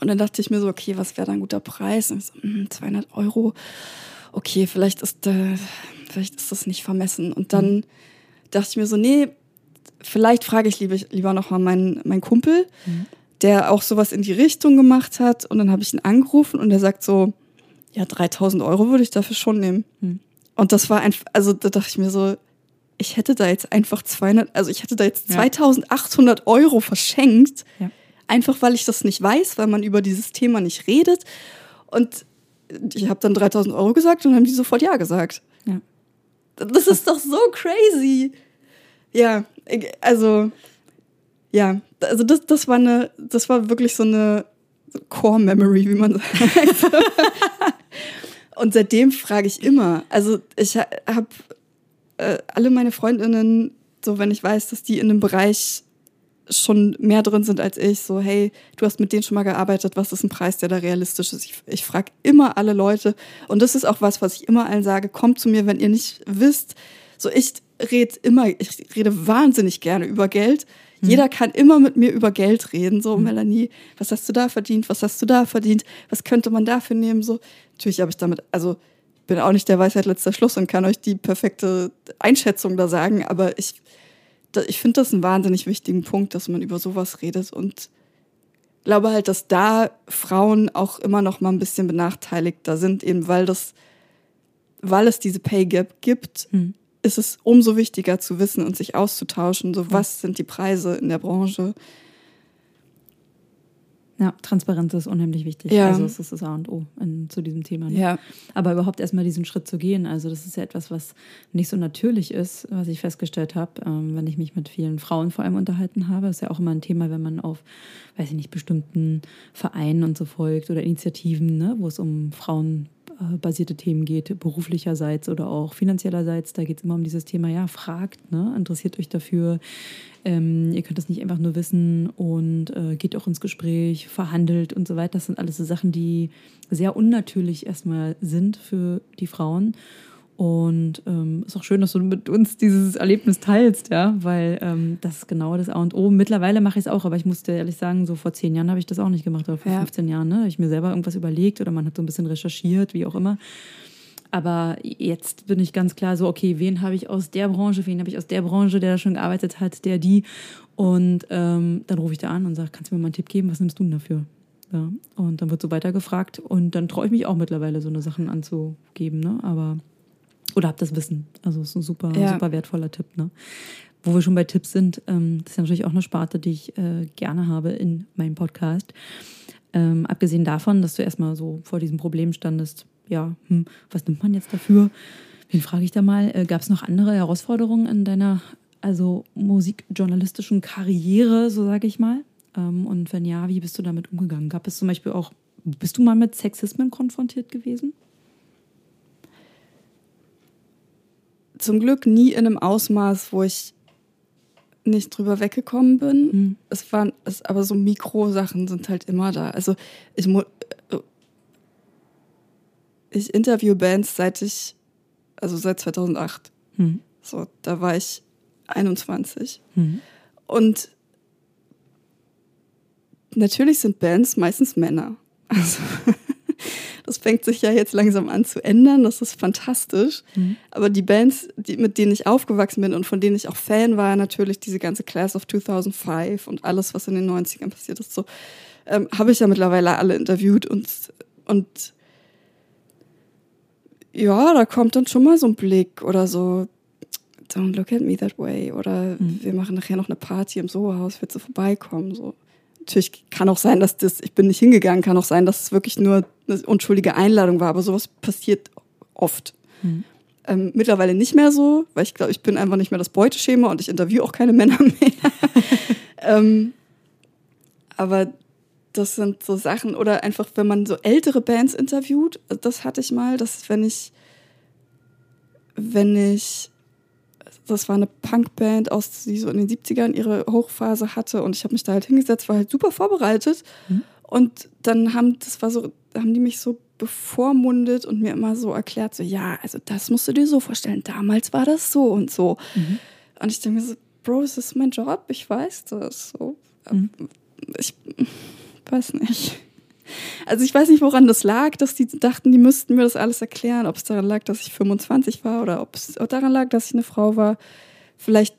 Und dann dachte ich mir so, okay, was wäre da ein guter Preis? Und ich so, mh, 200 Euro. Okay, vielleicht ist, äh, vielleicht ist das nicht vermessen. Und dann dachte ich mir so, nee, vielleicht frage ich lieber, lieber noch mal meinen, meinen Kumpel, mhm. der auch sowas in die Richtung gemacht hat. Und dann habe ich ihn angerufen und er sagt so, ja, 3000 Euro würde ich dafür schon nehmen. Hm. Und das war einfach, also da dachte ich mir so, ich hätte da jetzt einfach 200, also ich hätte da jetzt 2800 Euro verschenkt, ja. einfach weil ich das nicht weiß, weil man über dieses Thema nicht redet. Und ich habe dann 3000 Euro gesagt und haben die sofort Ja gesagt. Ja. Das ist doch so crazy. Ja, also, ja, also das, das war eine, das war wirklich so eine Core Memory, wie man sagt. Und seitdem frage ich immer. Also ich habe äh, alle meine Freundinnen, so wenn ich weiß, dass die in einem Bereich schon mehr drin sind als ich, so hey, du hast mit denen schon mal gearbeitet, was ist ein Preis, der da realistisch ist? Ich, ich frage immer alle Leute und das ist auch was, was ich immer allen sage, kommt zu mir, wenn ihr nicht wisst. So ich rede immer, ich rede wahnsinnig gerne über Geld, Mhm. Jeder kann immer mit mir über Geld reden. So, mhm. Melanie, was hast du da verdient? Was hast du da verdient? Was könnte man dafür nehmen? So, natürlich habe ich damit, also bin auch nicht der Weisheit letzter Schluss und kann euch die perfekte Einschätzung da sagen, aber ich, ich finde das einen wahnsinnig wichtigen Punkt, dass man über sowas redet und glaube halt, dass da Frauen auch immer noch mal ein bisschen benachteiligter sind, eben weil das, weil es diese Pay Gap gibt. Mhm ist es umso wichtiger zu wissen und sich auszutauschen, so was sind die Preise in der Branche. Ja, Transparenz ist unheimlich wichtig. Ja. Also es ist das A und O in, zu diesem Thema. Ne? Ja. Aber überhaupt erstmal diesen Schritt zu gehen, also das ist ja etwas, was nicht so natürlich ist, was ich festgestellt habe, ähm, wenn ich mich mit vielen Frauen vor allem unterhalten habe. Das ist ja auch immer ein Thema, wenn man auf, weiß ich nicht, bestimmten Vereinen und so folgt oder Initiativen, ne, wo es um Frauen basierte Themen geht, beruflicherseits oder auch finanziellerseits. Da geht es immer um dieses Thema, ja, fragt, ne? interessiert euch dafür. Ähm, ihr könnt das nicht einfach nur wissen und äh, geht auch ins Gespräch, verhandelt und so weiter. Das sind alles so Sachen, die sehr unnatürlich erstmal sind für die Frauen. Und ähm, ist auch schön, dass du mit uns dieses Erlebnis teilst, ja, weil ähm, das ist genau das A und O. Mittlerweile mache ich es auch, aber ich musste ehrlich sagen, so vor zehn Jahren habe ich das auch nicht gemacht, oder vor ja. 15 Jahren, ne? Habe ich mir selber irgendwas überlegt oder man hat so ein bisschen recherchiert, wie auch immer. Aber jetzt bin ich ganz klar so, okay, wen habe ich aus der Branche, wen habe ich aus der Branche, der da schon gearbeitet hat, der die. Und ähm, dann rufe ich da an und sage, kannst du mir mal einen Tipp geben, was nimmst du denn dafür? Ja, und dann wird so weitergefragt und dann traue ich mich auch mittlerweile, so eine Sachen anzugeben, ne? Aber, oder hab das Wissen. Also ist ein super, ja. super wertvoller Tipp, ne? Wo wir schon bei Tipps sind, ähm, das ist ja natürlich auch eine Sparte, die ich äh, gerne habe in meinem Podcast. Ähm, abgesehen davon, dass du erstmal so vor diesem Problem standest, ja, hm, was nimmt man jetzt dafür? Wen frage ich da mal? Äh, Gab es noch andere Herausforderungen in deiner also musikjournalistischen Karriere, so sage ich mal? Ähm, und wenn ja, wie bist du damit umgegangen? Gab es zum Beispiel auch, bist du mal mit Sexismen konfrontiert gewesen? Zum Glück nie in einem Ausmaß, wo ich nicht drüber weggekommen bin. Mhm. Es waren, es, aber so Mikrosachen sind halt immer da. Also ich, äh, ich interview Bands seit ich, also seit 2008. Mhm. So, da war ich 21. Mhm. Und natürlich sind Bands meistens Männer. Also das fängt sich ja jetzt langsam an zu ändern. Das ist fantastisch. Mhm. Aber die Bands, die, mit denen ich aufgewachsen bin und von denen ich auch Fan war, natürlich diese ganze Class of 2005 und alles, was in den 90ern passiert ist, so ähm, habe ich ja mittlerweile alle interviewt und, und ja, da kommt dann schon mal so ein Blick oder so, don't look at me that way. Oder mhm. wir machen nachher noch eine Party im Soho-Haus, willst du vorbeikommen? So. Natürlich kann auch sein, dass das, ich bin nicht hingegangen, kann auch sein, dass es wirklich nur eine unschuldige Einladung war, aber sowas passiert oft. Mhm. Ähm, mittlerweile nicht mehr so, weil ich glaube, ich bin einfach nicht mehr das Beuteschema und ich interviewe auch keine Männer mehr. ähm, aber das sind so Sachen, oder einfach, wenn man so ältere Bands interviewt, das hatte ich mal, dass wenn ich, wenn ich das war eine Punkband aus, die so in den 70ern ihre Hochphase hatte und ich habe mich da halt hingesetzt, war halt super vorbereitet mhm. und dann haben, das war so, haben die mich so bevormundet und mir immer so erklärt, so ja, also das musst du dir so vorstellen, damals war das so und so. Mhm. Und ich denke mir so, Bro, es ist mein Job, ich weiß das. So. Mhm. Ich weiß nicht. Also ich weiß nicht, woran das lag, dass die dachten, die müssten mir das alles erklären, ob es daran lag, dass ich 25 war oder ob es daran lag, dass ich eine Frau war. Vielleicht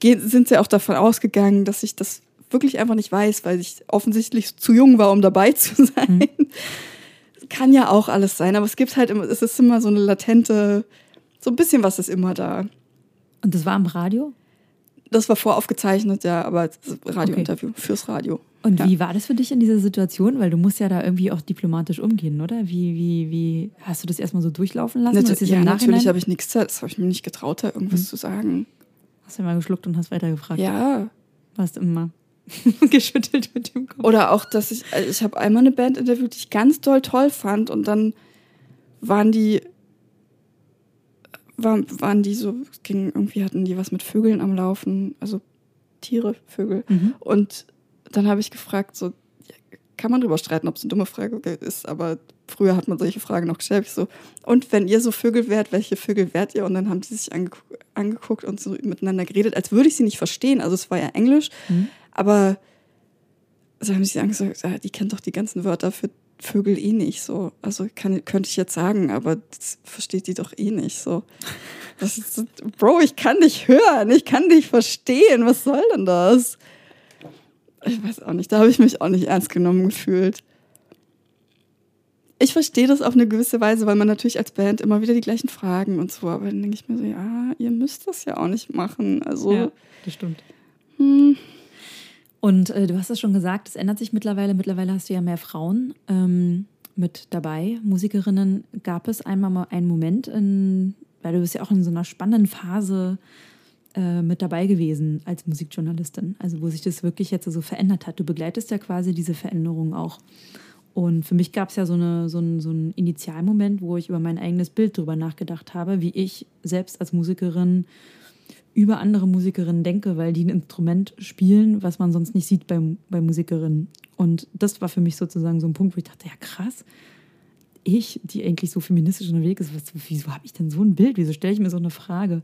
sind sie auch davon ausgegangen, dass ich das wirklich einfach nicht weiß, weil ich offensichtlich zu jung war, um dabei zu sein. Mhm. Kann ja auch alles sein, aber es gibt halt immer, es ist immer so eine latente, so ein bisschen was ist immer da. Und das war am Radio? Das war voraufgezeichnet, ja, aber Radiointerview okay. fürs Radio. Und ja. wie war das für dich in dieser Situation? Weil du musst ja da irgendwie auch diplomatisch umgehen, oder? Wie, wie, wie hast du das erstmal so durchlaufen lassen? Nat ja, natürlich habe ich nichts gesagt. Das habe ich mir nicht getraut, da irgendwas mhm. zu sagen. Hast du mal geschluckt und hast weitergefragt? Ja. Warst immer geschüttelt mit dem Kopf. Oder auch, dass ich, also ich habe einmal eine Band interviewt, die ich ganz doll toll fand und dann waren die waren, waren die so, ging, irgendwie hatten die was mit Vögeln am Laufen, also Tiere, Vögel. Mhm. Und dann habe ich gefragt, so, kann man drüber streiten, ob es eine dumme Frage ist, aber früher hat man solche Fragen noch gestellt. Ich so, und wenn ihr so Vögel wärt, welche Vögel wärt ihr? Und dann haben die sich angeguckt, angeguckt und so miteinander geredet, als würde ich sie nicht verstehen. Also es war ja Englisch, mhm. aber so haben sie gesagt, ja, die kennt doch die ganzen Wörter für Vögel eh nicht so. Also kann, könnte ich jetzt sagen, aber das versteht die doch eh nicht so. Ist, Bro, ich kann dich hören, ich kann dich verstehen. Was soll denn das? Ich weiß auch nicht, da habe ich mich auch nicht ernst genommen gefühlt. Ich verstehe das auf eine gewisse Weise, weil man natürlich als Band immer wieder die gleichen Fragen und so, aber dann denke ich mir so, ja, ihr müsst das ja auch nicht machen. Also, ja, das stimmt. Hm. Und äh, du hast es schon gesagt, es ändert sich mittlerweile. Mittlerweile hast du ja mehr Frauen ähm, mit dabei, Musikerinnen. Gab es einmal mal einen Moment, in, weil du bist ja auch in so einer spannenden Phase äh, mit dabei gewesen als Musikjournalistin, also wo sich das wirklich jetzt so verändert hat. Du begleitest ja quasi diese Veränderung auch. Und für mich gab es ja so, eine, so, ein, so einen Initialmoment, wo ich über mein eigenes Bild darüber nachgedacht habe, wie ich selbst als Musikerin über andere Musikerinnen denke, weil die ein Instrument spielen, was man sonst nicht sieht bei, bei Musikerinnen. Und das war für mich sozusagen so ein Punkt, wo ich dachte, ja krass, ich, die eigentlich so feministisch unterwegs ist, was, wieso habe ich denn so ein Bild? Wieso stelle ich mir so eine Frage?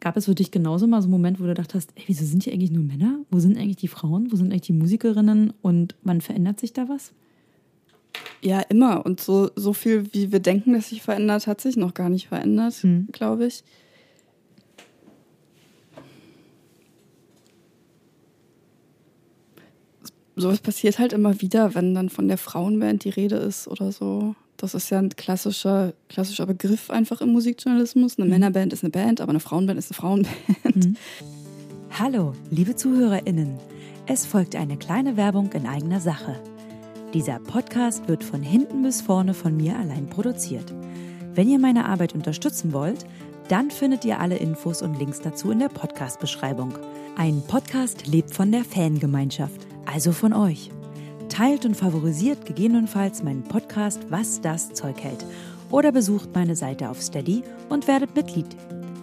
Gab es für dich genauso mal so einen Moment, wo du dachtest, ey, wieso sind hier eigentlich nur Männer? Wo sind eigentlich die Frauen? Wo sind eigentlich die Musikerinnen? Und wann verändert sich da was? Ja, immer. Und so, so viel, wie wir denken, dass sich verändert, hat sich noch gar nicht verändert, hm. glaube ich. Sowas passiert halt immer wieder, wenn dann von der Frauenband die Rede ist oder so. Das ist ja ein klassischer, klassischer Begriff einfach im Musikjournalismus. Eine mhm. Männerband ist eine Band, aber eine Frauenband ist eine Frauenband. Mhm. Hallo, liebe ZuhörerInnen. Es folgt eine kleine Werbung in eigener Sache. Dieser Podcast wird von hinten bis vorne von mir allein produziert. Wenn ihr meine Arbeit unterstützen wollt, dann findet ihr alle Infos und Links dazu in der Podcast-Beschreibung. Ein Podcast lebt von der Fangemeinschaft, also von euch. Teilt und favorisiert gegebenenfalls meinen Podcast Was das Zeug hält oder besucht meine Seite auf Steady und werdet Mitglied.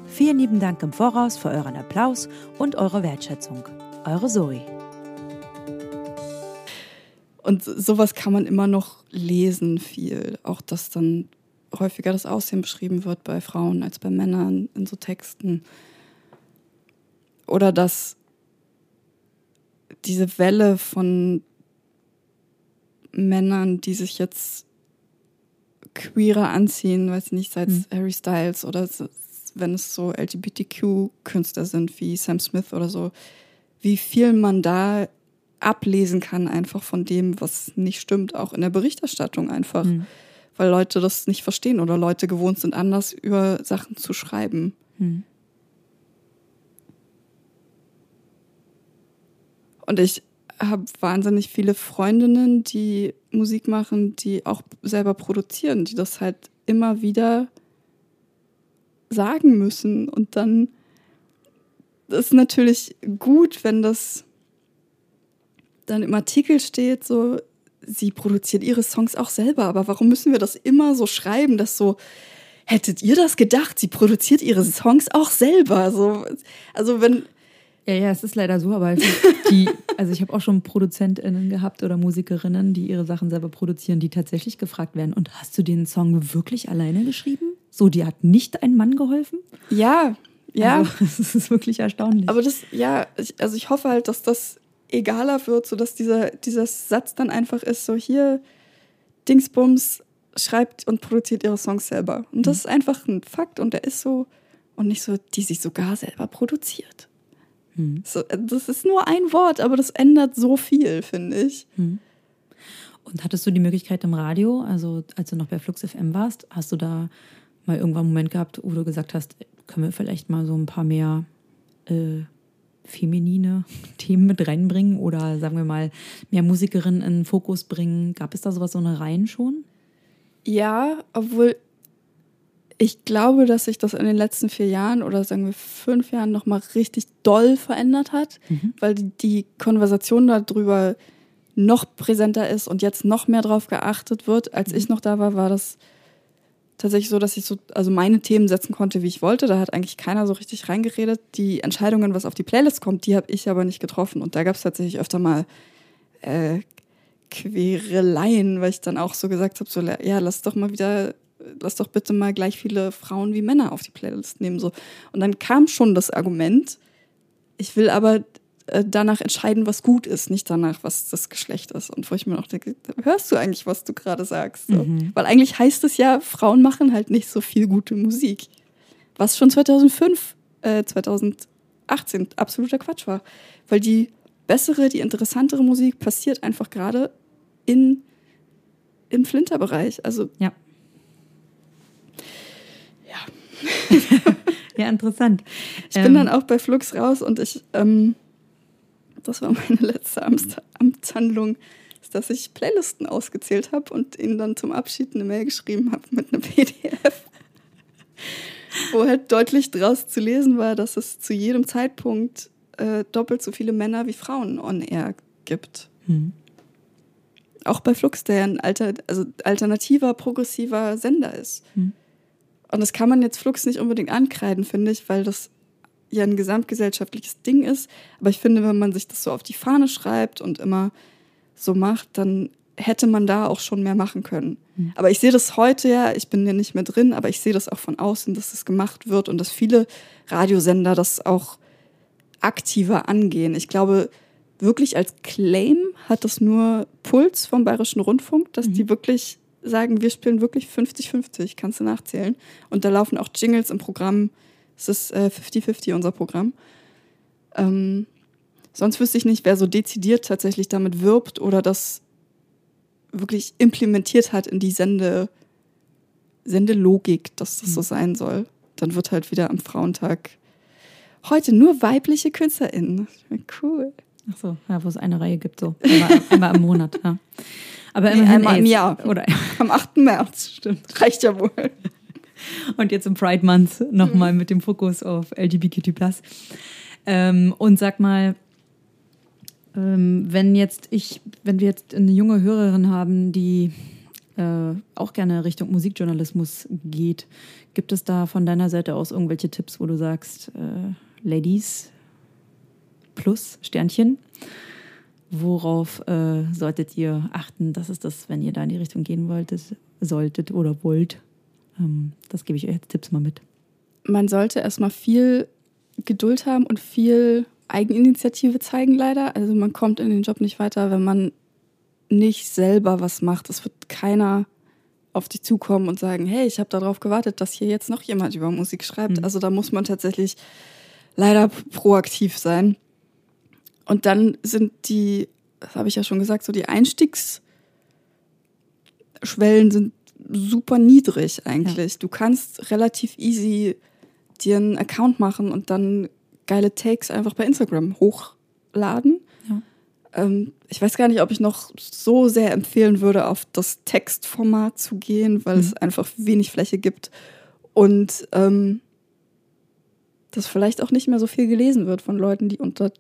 Vielen lieben Dank im Voraus für euren Applaus und eure Wertschätzung. Eure Zoe. Und sowas kann man immer noch lesen, viel. Auch dass dann häufiger das Aussehen beschrieben wird bei Frauen als bei Männern in so Texten. Oder dass diese Welle von Männern, die sich jetzt queerer anziehen, weiß nicht, seit mhm. Harry Styles oder wenn es so LGBTQ-Künstler sind wie Sam Smith oder so, wie viel man da ablesen kann einfach von dem, was nicht stimmt, auch in der Berichterstattung einfach. Mhm. Weil Leute das nicht verstehen oder Leute gewohnt sind, anders über Sachen zu schreiben. Mhm. Und ich habe wahnsinnig viele Freundinnen, die Musik machen, die auch selber produzieren, die das halt immer wieder sagen müssen. Und dann ist natürlich gut, wenn das dann im Artikel steht, so, sie produziert ihre Songs auch selber, aber warum müssen wir das immer so schreiben, dass so, hättet ihr das gedacht, sie produziert ihre Songs auch selber? So, also wenn ja, ja, es ist leider so, aber die, also ich habe auch schon ProduzentInnen gehabt oder Musikerinnen, die ihre Sachen selber produzieren, die tatsächlich gefragt werden, und hast du den Song wirklich alleine geschrieben? So, die hat nicht ein Mann geholfen? Ja, ja. Also, das ist wirklich erstaunlich. Aber das, ja, ich, also ich hoffe halt, dass das egaler wird, sodass dieser, dieser Satz dann einfach ist, so hier, Dingsbums schreibt und produziert ihre Songs selber. Und das mhm. ist einfach ein Fakt und der ist so und nicht so, die sich sogar selber produziert. Hm. So, äh, das ist nur ein Wort, aber das ändert so viel, finde ich. Hm. Und hattest du die Möglichkeit im Radio, also als du noch bei Flux FM warst, hast du da mal irgendwann einen Moment gehabt, wo du gesagt hast, können wir vielleicht mal so ein paar mehr äh, feminine Themen mit reinbringen oder sagen wir mal mehr Musikerinnen in den Fokus bringen? Gab es da sowas, so eine Reihen schon? Ja, obwohl ich glaube, dass sich das in den letzten vier Jahren oder sagen wir fünf Jahren nochmal richtig doll verändert hat, mhm. weil die, Konversation darüber noch präsenter ist und jetzt noch mehr drauf geachtet wird. Als mhm. ich noch da war, war das tatsächlich so, dass ich so, also meine Themen setzen konnte, wie ich wollte. Da hat eigentlich keiner so richtig reingeredet. Die Entscheidungen, was auf die Playlist kommt, die habe ich aber nicht getroffen. Und da gab es tatsächlich öfter mal äh, Quereleien, weil ich dann auch so gesagt habe, so, ja, lass doch mal wieder lass doch bitte mal gleich viele Frauen wie Männer auf die Playlist nehmen. So. Und dann kam schon das Argument, ich will aber äh, danach entscheiden, was gut ist, nicht danach, was das Geschlecht ist. Und wo ich mir noch denke, hörst du eigentlich, was du gerade sagst? So? Mhm. Weil eigentlich heißt es ja, Frauen machen halt nicht so viel gute Musik. Was schon 2005, äh, 2018 absoluter Quatsch war. Weil die bessere, die interessantere Musik passiert einfach gerade in im Flinterbereich. Also ja. ja, interessant. Ich ähm, bin dann auch bei Flux raus und ich, ähm, das war meine letzte Amtshandlung, ist, dass ich Playlisten ausgezählt habe und ihnen dann zum Abschied eine Mail geschrieben habe mit einer PDF, wo halt deutlich draus zu lesen war, dass es zu jedem Zeitpunkt äh, doppelt so viele Männer wie Frauen on air gibt. Hm. Auch bei Flux, der ein alter, also alternativer, progressiver Sender ist. Hm. Und das kann man jetzt Flux nicht unbedingt ankreiden, finde ich, weil das ja ein gesamtgesellschaftliches Ding ist. Aber ich finde, wenn man sich das so auf die Fahne schreibt und immer so macht, dann hätte man da auch schon mehr machen können. Mhm. Aber ich sehe das heute ja, ich bin ja nicht mehr drin, aber ich sehe das auch von außen, dass das gemacht wird und dass viele Radiosender das auch aktiver angehen. Ich glaube, wirklich als Claim hat das nur Puls vom Bayerischen Rundfunk, dass mhm. die wirklich sagen, wir spielen wirklich 50-50, kannst du nachzählen. Und da laufen auch Jingles im Programm. Es ist 50-50 äh, unser Programm. Ähm, sonst wüsste ich nicht, wer so dezidiert tatsächlich damit wirbt oder das wirklich implementiert hat in die Sende, Sendelogik, dass das so mhm. sein soll. Dann wird halt wieder am Frauentag heute nur weibliche KünstlerInnen. Cool. Ach so, ja, wo es eine Reihe gibt, so. Einmal, einmal im Monat, ja. Aber nee, einmal im Jahr. Oder am 8. März, stimmt. Reicht ja wohl. Und jetzt im Pride Month nochmal mhm. mit dem Fokus auf LGBTQ. Ähm, und sag mal, ähm, wenn jetzt ich, wenn wir jetzt eine junge Hörerin haben, die äh, auch gerne Richtung Musikjournalismus geht, gibt es da von deiner Seite aus irgendwelche Tipps, wo du sagst, äh, Ladies plus Sternchen, worauf äh, solltet ihr achten? Das ist das, wenn ihr da in die Richtung gehen wolltet, solltet oder wollt. Ähm, das gebe ich euch jetzt Tipps mal mit. Man sollte erstmal viel Geduld haben und viel Eigeninitiative zeigen, leider. Also man kommt in den Job nicht weiter, wenn man nicht selber was macht. Es wird keiner auf dich zukommen und sagen, hey, ich habe darauf gewartet, dass hier jetzt noch jemand über Musik schreibt. Mhm. Also da muss man tatsächlich leider proaktiv sein. Und dann sind die, das habe ich ja schon gesagt, so die Einstiegsschwellen sind super niedrig eigentlich. Ja. Du kannst relativ easy dir einen Account machen und dann geile Takes einfach bei Instagram hochladen. Ja. Ähm, ich weiß gar nicht, ob ich noch so sehr empfehlen würde, auf das Textformat zu gehen, weil mhm. es einfach wenig Fläche gibt und ähm, das vielleicht auch nicht mehr so viel gelesen wird von Leuten, die unter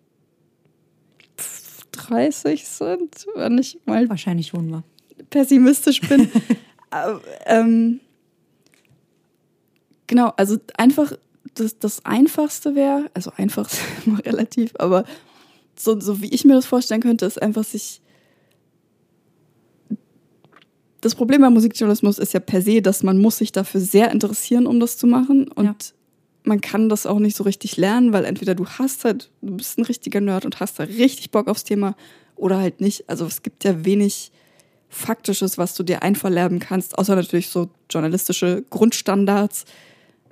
30 sind, wenn ich mal wahrscheinlich schon mal pessimistisch bin. ähm, genau, also einfach das, das Einfachste wäre, also einfach relativ, aber so, so wie ich mir das vorstellen könnte, ist einfach sich. Das Problem beim Musikjournalismus ist ja per se, dass man muss sich dafür sehr interessieren, um das zu machen. Und ja. Man kann das auch nicht so richtig lernen, weil entweder du hast halt, du bist ein richtiger Nerd und hast da richtig Bock aufs Thema oder halt nicht. Also es gibt ja wenig Faktisches, was du dir einverlerben kannst, außer natürlich so journalistische Grundstandards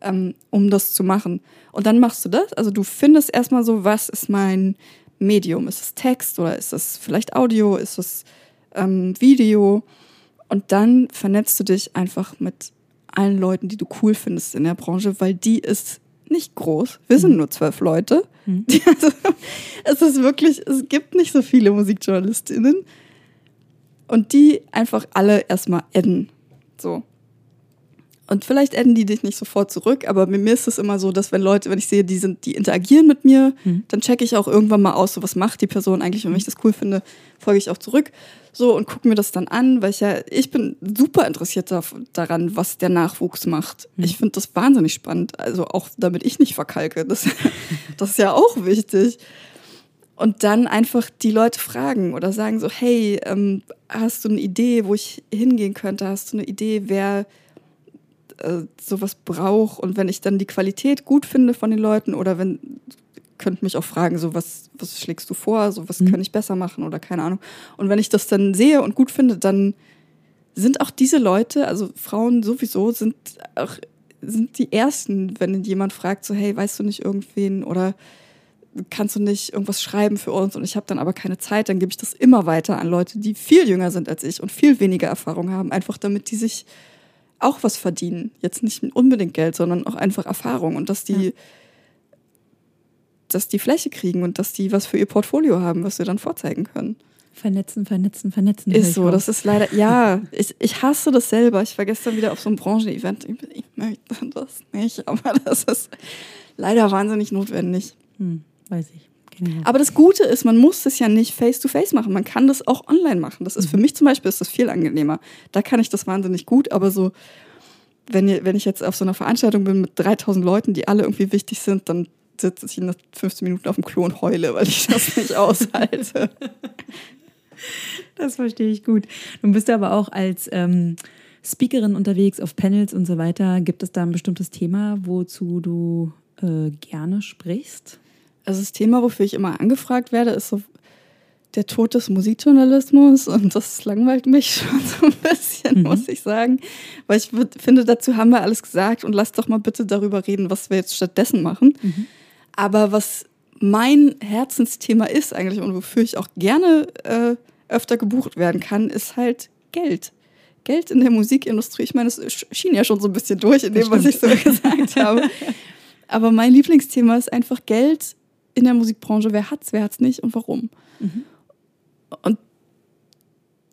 ähm, um das zu machen. Und dann machst du das. Also du findest erstmal so, was ist mein Medium? Ist es Text oder ist es vielleicht Audio? Ist es ähm, Video? Und dann vernetzt du dich einfach mit allen Leuten, die du cool findest in der Branche, weil die ist nicht groß. Wir sind mhm. nur zwölf Leute. Mhm. Also, es ist wirklich, es gibt nicht so viele Musikjournalistinnen. Und die einfach alle erstmal adden. So. Und vielleicht adden die dich nicht sofort zurück, aber mir ist es immer so, dass wenn Leute, wenn ich sehe, die sind, die interagieren mit mir, mhm. dann checke ich auch irgendwann mal aus, so was macht die Person eigentlich. Und wenn ich das cool finde, folge ich auch zurück. So und gucke mir das dann an, weil ich ja, ich bin super interessiert daran, was der Nachwuchs macht. Mhm. Ich finde das wahnsinnig spannend. Also auch damit ich nicht verkalke. Das, das ist ja auch wichtig. Und dann einfach die Leute fragen oder sagen so, hey, ähm, hast du eine Idee, wo ich hingehen könnte? Hast du eine Idee, wer äh, sowas brauche und wenn ich dann die Qualität gut finde von den Leuten oder wenn könnt mich auch fragen, so was, was schlägst du vor, so was mhm. kann ich besser machen oder keine Ahnung. Und wenn ich das dann sehe und gut finde, dann sind auch diese Leute, also Frauen sowieso, sind auch sind die ersten, wenn jemand fragt, so hey, weißt du nicht irgendwen oder kannst du nicht irgendwas schreiben für uns und ich habe dann aber keine Zeit, dann gebe ich das immer weiter an Leute, die viel jünger sind als ich und viel weniger Erfahrung haben, einfach damit die sich auch was verdienen. Jetzt nicht unbedingt Geld, sondern auch einfach Erfahrung und dass die, ja. dass die Fläche kriegen und dass die was für ihr Portfolio haben, was sie dann vorzeigen können. Vernetzen, vernetzen, vernetzen. Ist so, das ist leider, ja, ich, ich hasse das selber. Ich war gestern wieder auf so einem Branchen-Event. Ich, ich möchte das nicht, aber das ist leider wahnsinnig notwendig. Hm, weiß ich. Aber das Gute ist, man muss es ja nicht face-to-face -face machen. Man kann das auch online machen. Das ist mhm. für mich zum Beispiel ist das viel angenehmer. Da kann ich das wahnsinnig gut, aber so, wenn, wenn ich jetzt auf so einer Veranstaltung bin mit 3000 Leuten, die alle irgendwie wichtig sind, dann sitze ich in 15 Minuten auf dem Klo und heule, weil ich das nicht aushalte. Das verstehe ich gut. Du bist aber auch als ähm, Speakerin unterwegs auf Panels und so weiter. Gibt es da ein bestimmtes Thema, wozu du äh, gerne sprichst? Also das Thema, wofür ich immer angefragt werde, ist so der Tod des Musikjournalismus und das langweilt mich schon so ein bisschen, mhm. muss ich sagen. Weil ich finde, dazu haben wir alles gesagt und lass doch mal bitte darüber reden, was wir jetzt stattdessen machen. Mhm. Aber was, mein Herzensthema ist eigentlich und wofür ich auch gerne äh, öfter gebucht werden kann, ist halt Geld. Geld in der Musikindustrie. Ich meine, es schien ja schon so ein bisschen durch in dem, was ich so gesagt habe. Aber mein Lieblingsthema ist einfach Geld in der Musikbranche. Wer hat's, wer hat's nicht und warum? Mhm. Und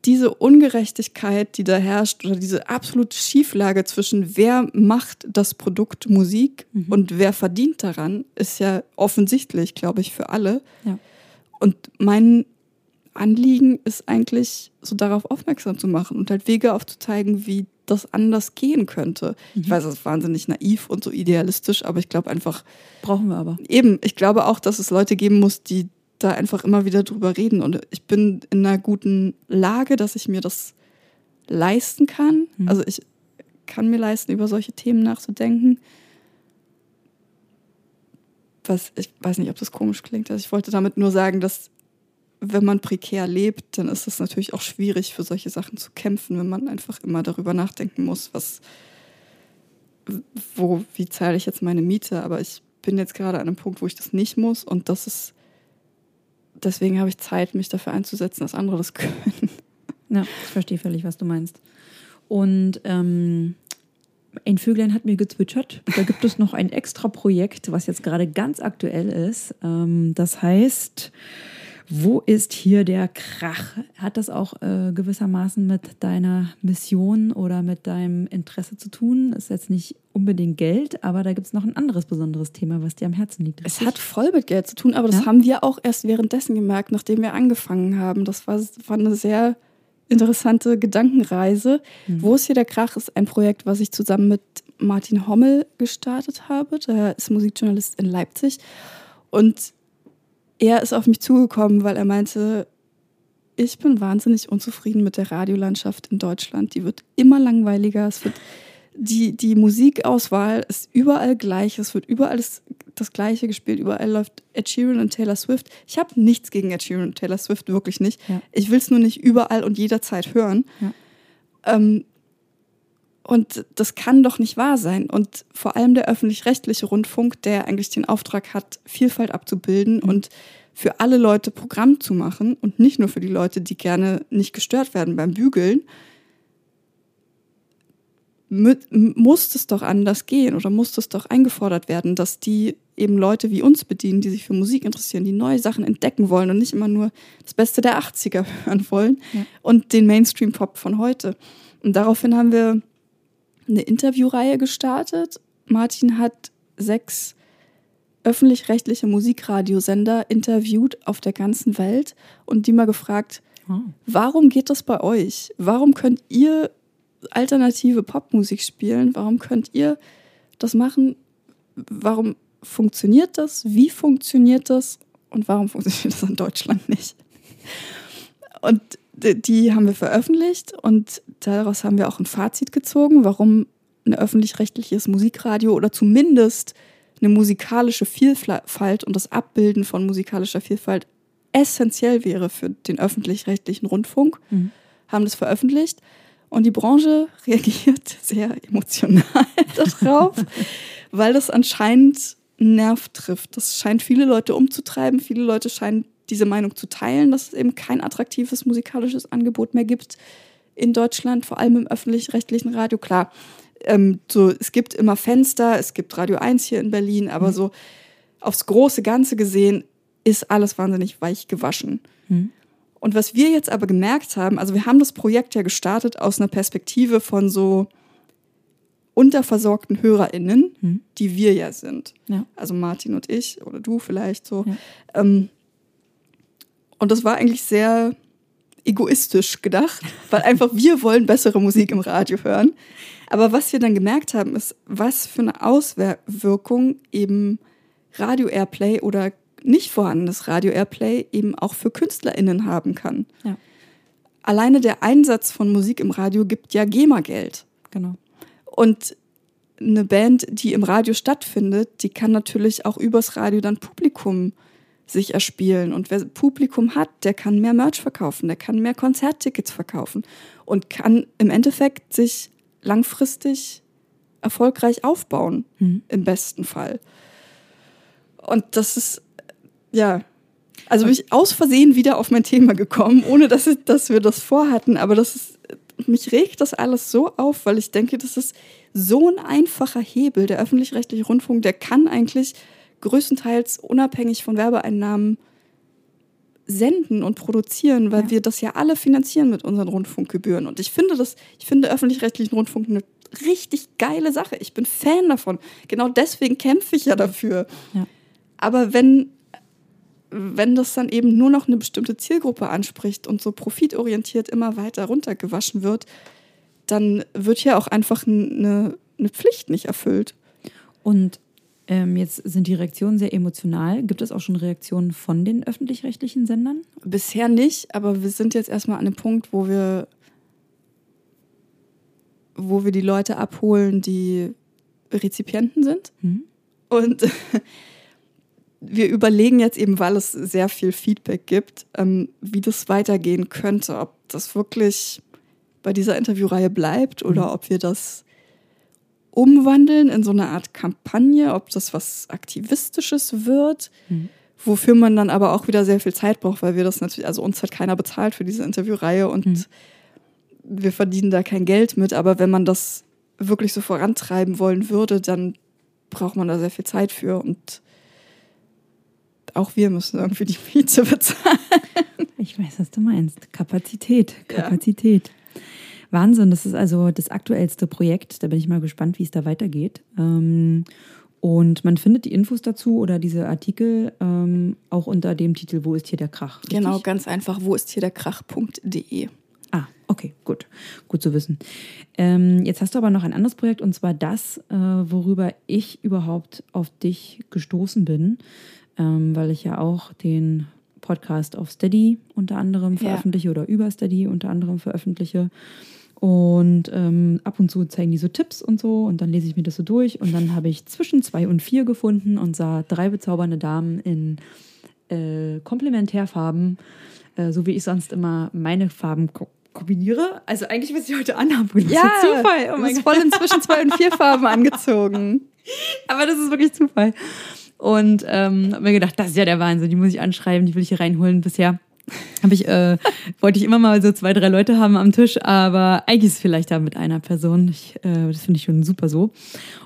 diese Ungerechtigkeit, die da herrscht, oder diese absolute Schieflage zwischen wer macht das Produkt Musik mhm. und wer verdient daran, ist ja offensichtlich, glaube ich, für alle. Ja. Und mein Anliegen ist eigentlich, so darauf aufmerksam zu machen und halt Wege aufzuzeigen, wie das anders gehen könnte. Mhm. Ich weiß, das ist wahnsinnig naiv und so idealistisch, aber ich glaube einfach. Brauchen wir aber. Eben, ich glaube auch, dass es Leute geben muss, die da einfach immer wieder drüber reden. Und ich bin in einer guten Lage, dass ich mir das leisten kann. Mhm. Also ich kann mir leisten, über solche Themen nachzudenken. Was, ich weiß nicht, ob das komisch klingt. Also ich wollte damit nur sagen, dass wenn man prekär lebt, dann ist es natürlich auch schwierig, für solche Sachen zu kämpfen, wenn man einfach immer darüber nachdenken muss, was, wo, wie zahle ich jetzt meine Miete. Aber ich bin jetzt gerade an einem Punkt, wo ich das nicht muss und das ist, deswegen habe ich Zeit, mich dafür einzusetzen, dass andere das können. Ja, ich verstehe völlig, was du meinst. Und ähm, ein Vöglein hat mir gezwitschert. Da gibt es noch ein extra Projekt, was jetzt gerade ganz aktuell ist. Ähm, das heißt wo ist hier der Krach? Hat das auch äh, gewissermaßen mit deiner Mission oder mit deinem Interesse zu tun? Ist jetzt nicht unbedingt Geld, aber da gibt es noch ein anderes besonderes Thema, was dir am Herzen liegt. Richtig? Es hat voll mit Geld zu tun, aber das ja? haben wir auch erst währenddessen gemerkt, nachdem wir angefangen haben. Das war, war eine sehr interessante Gedankenreise. Mhm. Wo ist hier der Krach? Ist ein Projekt, was ich zusammen mit Martin Hommel gestartet habe. Der ist Musikjournalist in Leipzig. Und er ist auf mich zugekommen, weil er meinte, ich bin wahnsinnig unzufrieden mit der Radiolandschaft in Deutschland. Die wird immer langweiliger. Es wird die, die Musikauswahl ist überall gleich. Es wird überall das, das Gleiche gespielt. Überall läuft Ed Sheeran und Taylor Swift. Ich habe nichts gegen Ed Sheeran und Taylor Swift, wirklich nicht. Ja. Ich will es nur nicht überall und jederzeit hören. Ja. Ähm, und das kann doch nicht wahr sein. Und vor allem der öffentlich-rechtliche Rundfunk, der eigentlich den Auftrag hat, Vielfalt abzubilden mhm. und für alle Leute Programm zu machen und nicht nur für die Leute, die gerne nicht gestört werden beim Bügeln, muss es doch anders gehen oder muss es doch eingefordert werden, dass die eben Leute wie uns bedienen, die sich für Musik interessieren, die neue Sachen entdecken wollen und nicht immer nur das Beste der 80er hören wollen ja. und den Mainstream-Pop von heute. Und daraufhin haben wir eine Interviewreihe gestartet. Martin hat sechs öffentlich-rechtliche Musikradiosender interviewt auf der ganzen Welt und die mal gefragt, oh. warum geht das bei euch? Warum könnt ihr alternative Popmusik spielen? Warum könnt ihr das machen? Warum funktioniert das? Wie funktioniert das? Und warum funktioniert das in Deutschland nicht? Und die haben wir veröffentlicht und daraus haben wir auch ein Fazit gezogen, warum ein öffentlich-rechtliches Musikradio oder zumindest eine musikalische Vielfalt und das Abbilden von musikalischer Vielfalt essentiell wäre für den öffentlich-rechtlichen Rundfunk, mhm. haben das veröffentlicht und die Branche reagiert sehr emotional darauf, weil das anscheinend einen Nerv trifft. Das scheint viele Leute umzutreiben, viele Leute scheinen diese Meinung zu teilen, dass es eben kein attraktives musikalisches Angebot mehr gibt in Deutschland, vor allem im öffentlich-rechtlichen Radio. Klar, ähm, so, es gibt immer Fenster, es gibt Radio 1 hier in Berlin, aber mhm. so aufs große Ganze gesehen ist alles wahnsinnig weich gewaschen. Mhm. Und was wir jetzt aber gemerkt haben, also wir haben das Projekt ja gestartet aus einer Perspektive von so unterversorgten HörerInnen, mhm. die wir ja sind. Ja. Also Martin und ich oder du vielleicht so. Ja. Ähm, und das war eigentlich sehr egoistisch gedacht, weil einfach wir wollen bessere Musik im Radio hören. Aber was wir dann gemerkt haben, ist, was für eine Auswirkung eben Radio Airplay oder nicht vorhandenes Radio Airplay eben auch für KünstlerInnen haben kann. Ja. Alleine der Einsatz von Musik im Radio gibt ja GEMA-Geld. Genau. Und eine Band, die im Radio stattfindet, die kann natürlich auch übers Radio dann Publikum sich erspielen. Und wer Publikum hat, der kann mehr Merch verkaufen, der kann mehr Konzerttickets verkaufen und kann im Endeffekt sich langfristig erfolgreich aufbauen, mhm. im besten Fall. Und das ist ja, also bin ich aus Versehen wieder auf mein Thema gekommen, ohne dass, ich, dass wir das vorhatten. Aber das ist, mich regt das alles so auf, weil ich denke, das ist so ein einfacher Hebel. Der öffentlich-rechtliche Rundfunk, der kann eigentlich größtenteils unabhängig von Werbeeinnahmen senden und produzieren, weil ja. wir das ja alle finanzieren mit unseren Rundfunkgebühren. Und ich finde das, ich finde öffentlich-rechtlichen Rundfunk eine richtig geile Sache. Ich bin Fan davon. Genau deswegen kämpfe ich ja dafür. Ja. Aber wenn, wenn das dann eben nur noch eine bestimmte Zielgruppe anspricht und so profitorientiert immer weiter runtergewaschen wird, dann wird hier auch einfach eine, eine Pflicht nicht erfüllt. Und ähm, jetzt sind die Reaktionen sehr emotional. Gibt es auch schon Reaktionen von den öffentlich-rechtlichen Sendern? Bisher nicht, aber wir sind jetzt erstmal an einem Punkt, wo wir, wo wir die Leute abholen, die Rezipienten sind. Mhm. Und wir überlegen jetzt eben, weil es sehr viel Feedback gibt, ähm, wie das weitergehen könnte. Ob das wirklich bei dieser Interviewreihe bleibt oder mhm. ob wir das umwandeln in so eine Art Kampagne, ob das was Aktivistisches wird, mhm. wofür man dann aber auch wieder sehr viel Zeit braucht, weil wir das natürlich, also uns hat keiner bezahlt für diese Interviewreihe und mhm. wir verdienen da kein Geld mit, aber wenn man das wirklich so vorantreiben wollen würde, dann braucht man da sehr viel Zeit für und auch wir müssen irgendwie die Miete bezahlen. Ich weiß, was du meinst. Kapazität, Kapazität. Ja. Wahnsinn, das ist also das aktuellste Projekt. Da bin ich mal gespannt, wie es da weitergeht. Ähm, und man findet die Infos dazu oder diese Artikel ähm, auch unter dem Titel Wo ist hier der Krach? Richtig? Genau, ganz einfach, wo ist hier der Krach.de. Ah, okay, gut. Gut zu wissen. Ähm, jetzt hast du aber noch ein anderes Projekt und zwar das, äh, worüber ich überhaupt auf dich gestoßen bin, ähm, weil ich ja auch den Podcast auf Steady unter anderem veröffentliche ja. oder über Steady unter anderem veröffentliche. Und ähm, ab und zu zeigen die so Tipps und so und dann lese ich mir das so durch und dann habe ich zwischen zwei und vier gefunden und sah drei bezaubernde Damen in äh, Komplementärfarben, äh, so wie ich sonst immer meine Farben kombiniere. Also eigentlich, was ich heute anhabe. Das ja, ist Zufall. Oh du bist voll inzwischen zwei und vier Farben angezogen. Aber das ist wirklich Zufall. Und ähm, habe mir gedacht, das ist ja der Wahnsinn, die muss ich anschreiben, die will ich hier reinholen. Bisher habe ich, äh, wollte ich immer mal so zwei, drei Leute haben am Tisch, aber eigentlich ist es vielleicht da mit einer Person. Ich, äh, das finde ich schon super so.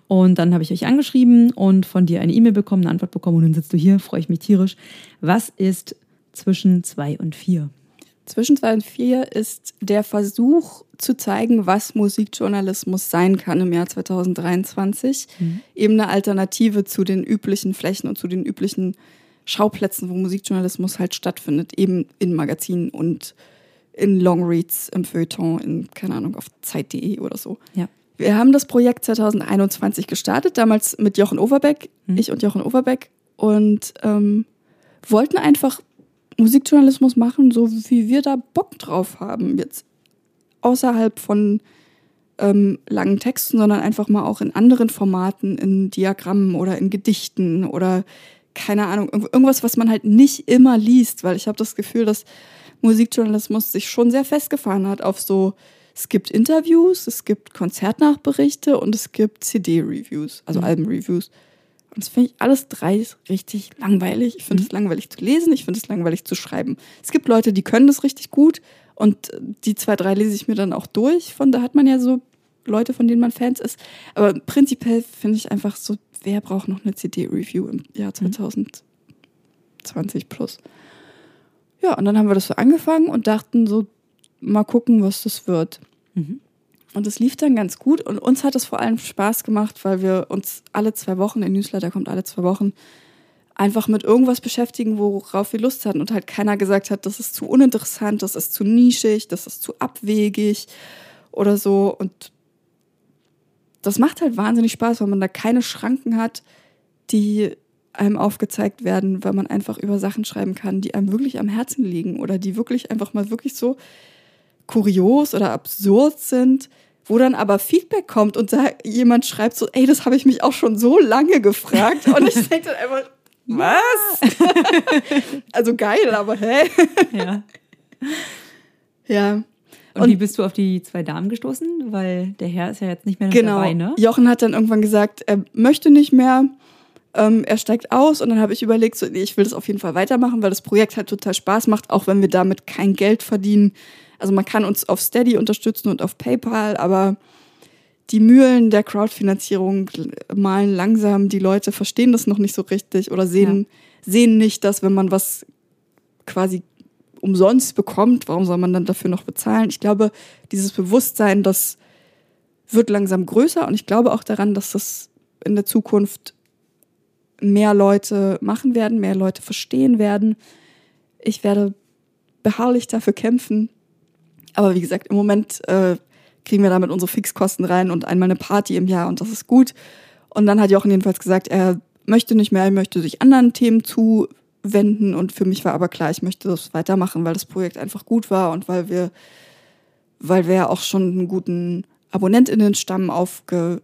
Und dann habe ich euch angeschrieben und von dir eine E-Mail bekommen, eine Antwort bekommen und dann sitzt du hier, freue ich mich tierisch. Was ist zwischen zwei und vier? Zwischen zwei und vier ist der Versuch zu zeigen, was Musikjournalismus sein kann im Jahr 2023. Mhm. Eben eine Alternative zu den üblichen Flächen und zu den üblichen Schauplätzen, wo Musikjournalismus halt stattfindet, eben in Magazinen und in Longreads, im Feuilleton, in, keine Ahnung, auf Zeit.de oder so. Ja. Wir haben das Projekt 2021 gestartet, damals mit Jochen Overbeck, mhm. ich und Jochen Overbeck, und ähm, wollten einfach Musikjournalismus machen, so wie wir da Bock drauf haben. Jetzt außerhalb von ähm, langen Texten, sondern einfach mal auch in anderen Formaten, in Diagrammen oder in Gedichten oder keine Ahnung, irgendwas, was man halt nicht immer liest, weil ich habe das Gefühl, dass Musikjournalismus sich schon sehr festgefahren hat auf so, es gibt Interviews, es gibt Konzertnachberichte und es gibt CD-Reviews, also mhm. Alben-Reviews. Und das finde ich alles drei richtig langweilig. Ich finde es mhm. langweilig zu lesen, ich finde es langweilig zu schreiben. Es gibt Leute, die können das richtig gut und die zwei, drei lese ich mir dann auch durch. Von da hat man ja so Leute, von denen man Fans ist. Aber prinzipiell finde ich einfach so wer braucht noch eine CD-Review im Jahr 2020 mhm. plus? Ja, und dann haben wir das so angefangen und dachten so, mal gucken, was das wird. Mhm. Und es lief dann ganz gut und uns hat es vor allem Spaß gemacht, weil wir uns alle zwei Wochen, der Newsletter kommt alle zwei Wochen, einfach mit irgendwas beschäftigen, worauf wir Lust hatten und halt keiner gesagt hat, das ist zu uninteressant, das ist zu nischig, das ist zu abwegig oder so. Und das macht halt wahnsinnig Spaß, weil man da keine Schranken hat, die einem aufgezeigt werden, weil man einfach über Sachen schreiben kann, die einem wirklich am Herzen liegen oder die wirklich einfach mal wirklich so kurios oder absurd sind, wo dann aber Feedback kommt und da jemand schreibt so, ey, das habe ich mich auch schon so lange gefragt und ich denke dann einfach, was? also geil, aber hä? ja. Ja. Und, und, wie bist du auf die zwei Damen gestoßen? Weil der Herr ist ja jetzt nicht mehr genau. dabei, ne? Jochen hat dann irgendwann gesagt, er möchte nicht mehr. ähm, er steigt aus und dann habe ich überlegt, so, nee, ich will das auf jeden Fall weitermachen, weil das Projekt halt total Spaß macht, auch wenn wir damit kein Geld verdienen. Also man kann uns auf Steady unterstützen und auf PayPal, aber die Mühlen der Crowdfinanzierung malen langsam. Die Leute verstehen das noch nicht so richtig oder sehen, ja. sehen nicht, dass wenn man was quasi umsonst bekommt, warum soll man dann dafür noch bezahlen? Ich glaube, dieses Bewusstsein, das wird langsam größer und ich glaube auch daran, dass das in der Zukunft mehr Leute machen werden, mehr Leute verstehen werden. Ich werde beharrlich dafür kämpfen. Aber wie gesagt, im Moment äh, kriegen wir damit unsere Fixkosten rein und einmal eine Party im Jahr und das ist gut. Und dann hat Jochen jedenfalls gesagt, er möchte nicht mehr, er möchte sich anderen Themen zuwenden und für mich war aber klar, ich möchte das weitermachen, weil das Projekt einfach gut war und weil wir, weil wir auch schon einen guten AbonnentInnen-Stamm aufge,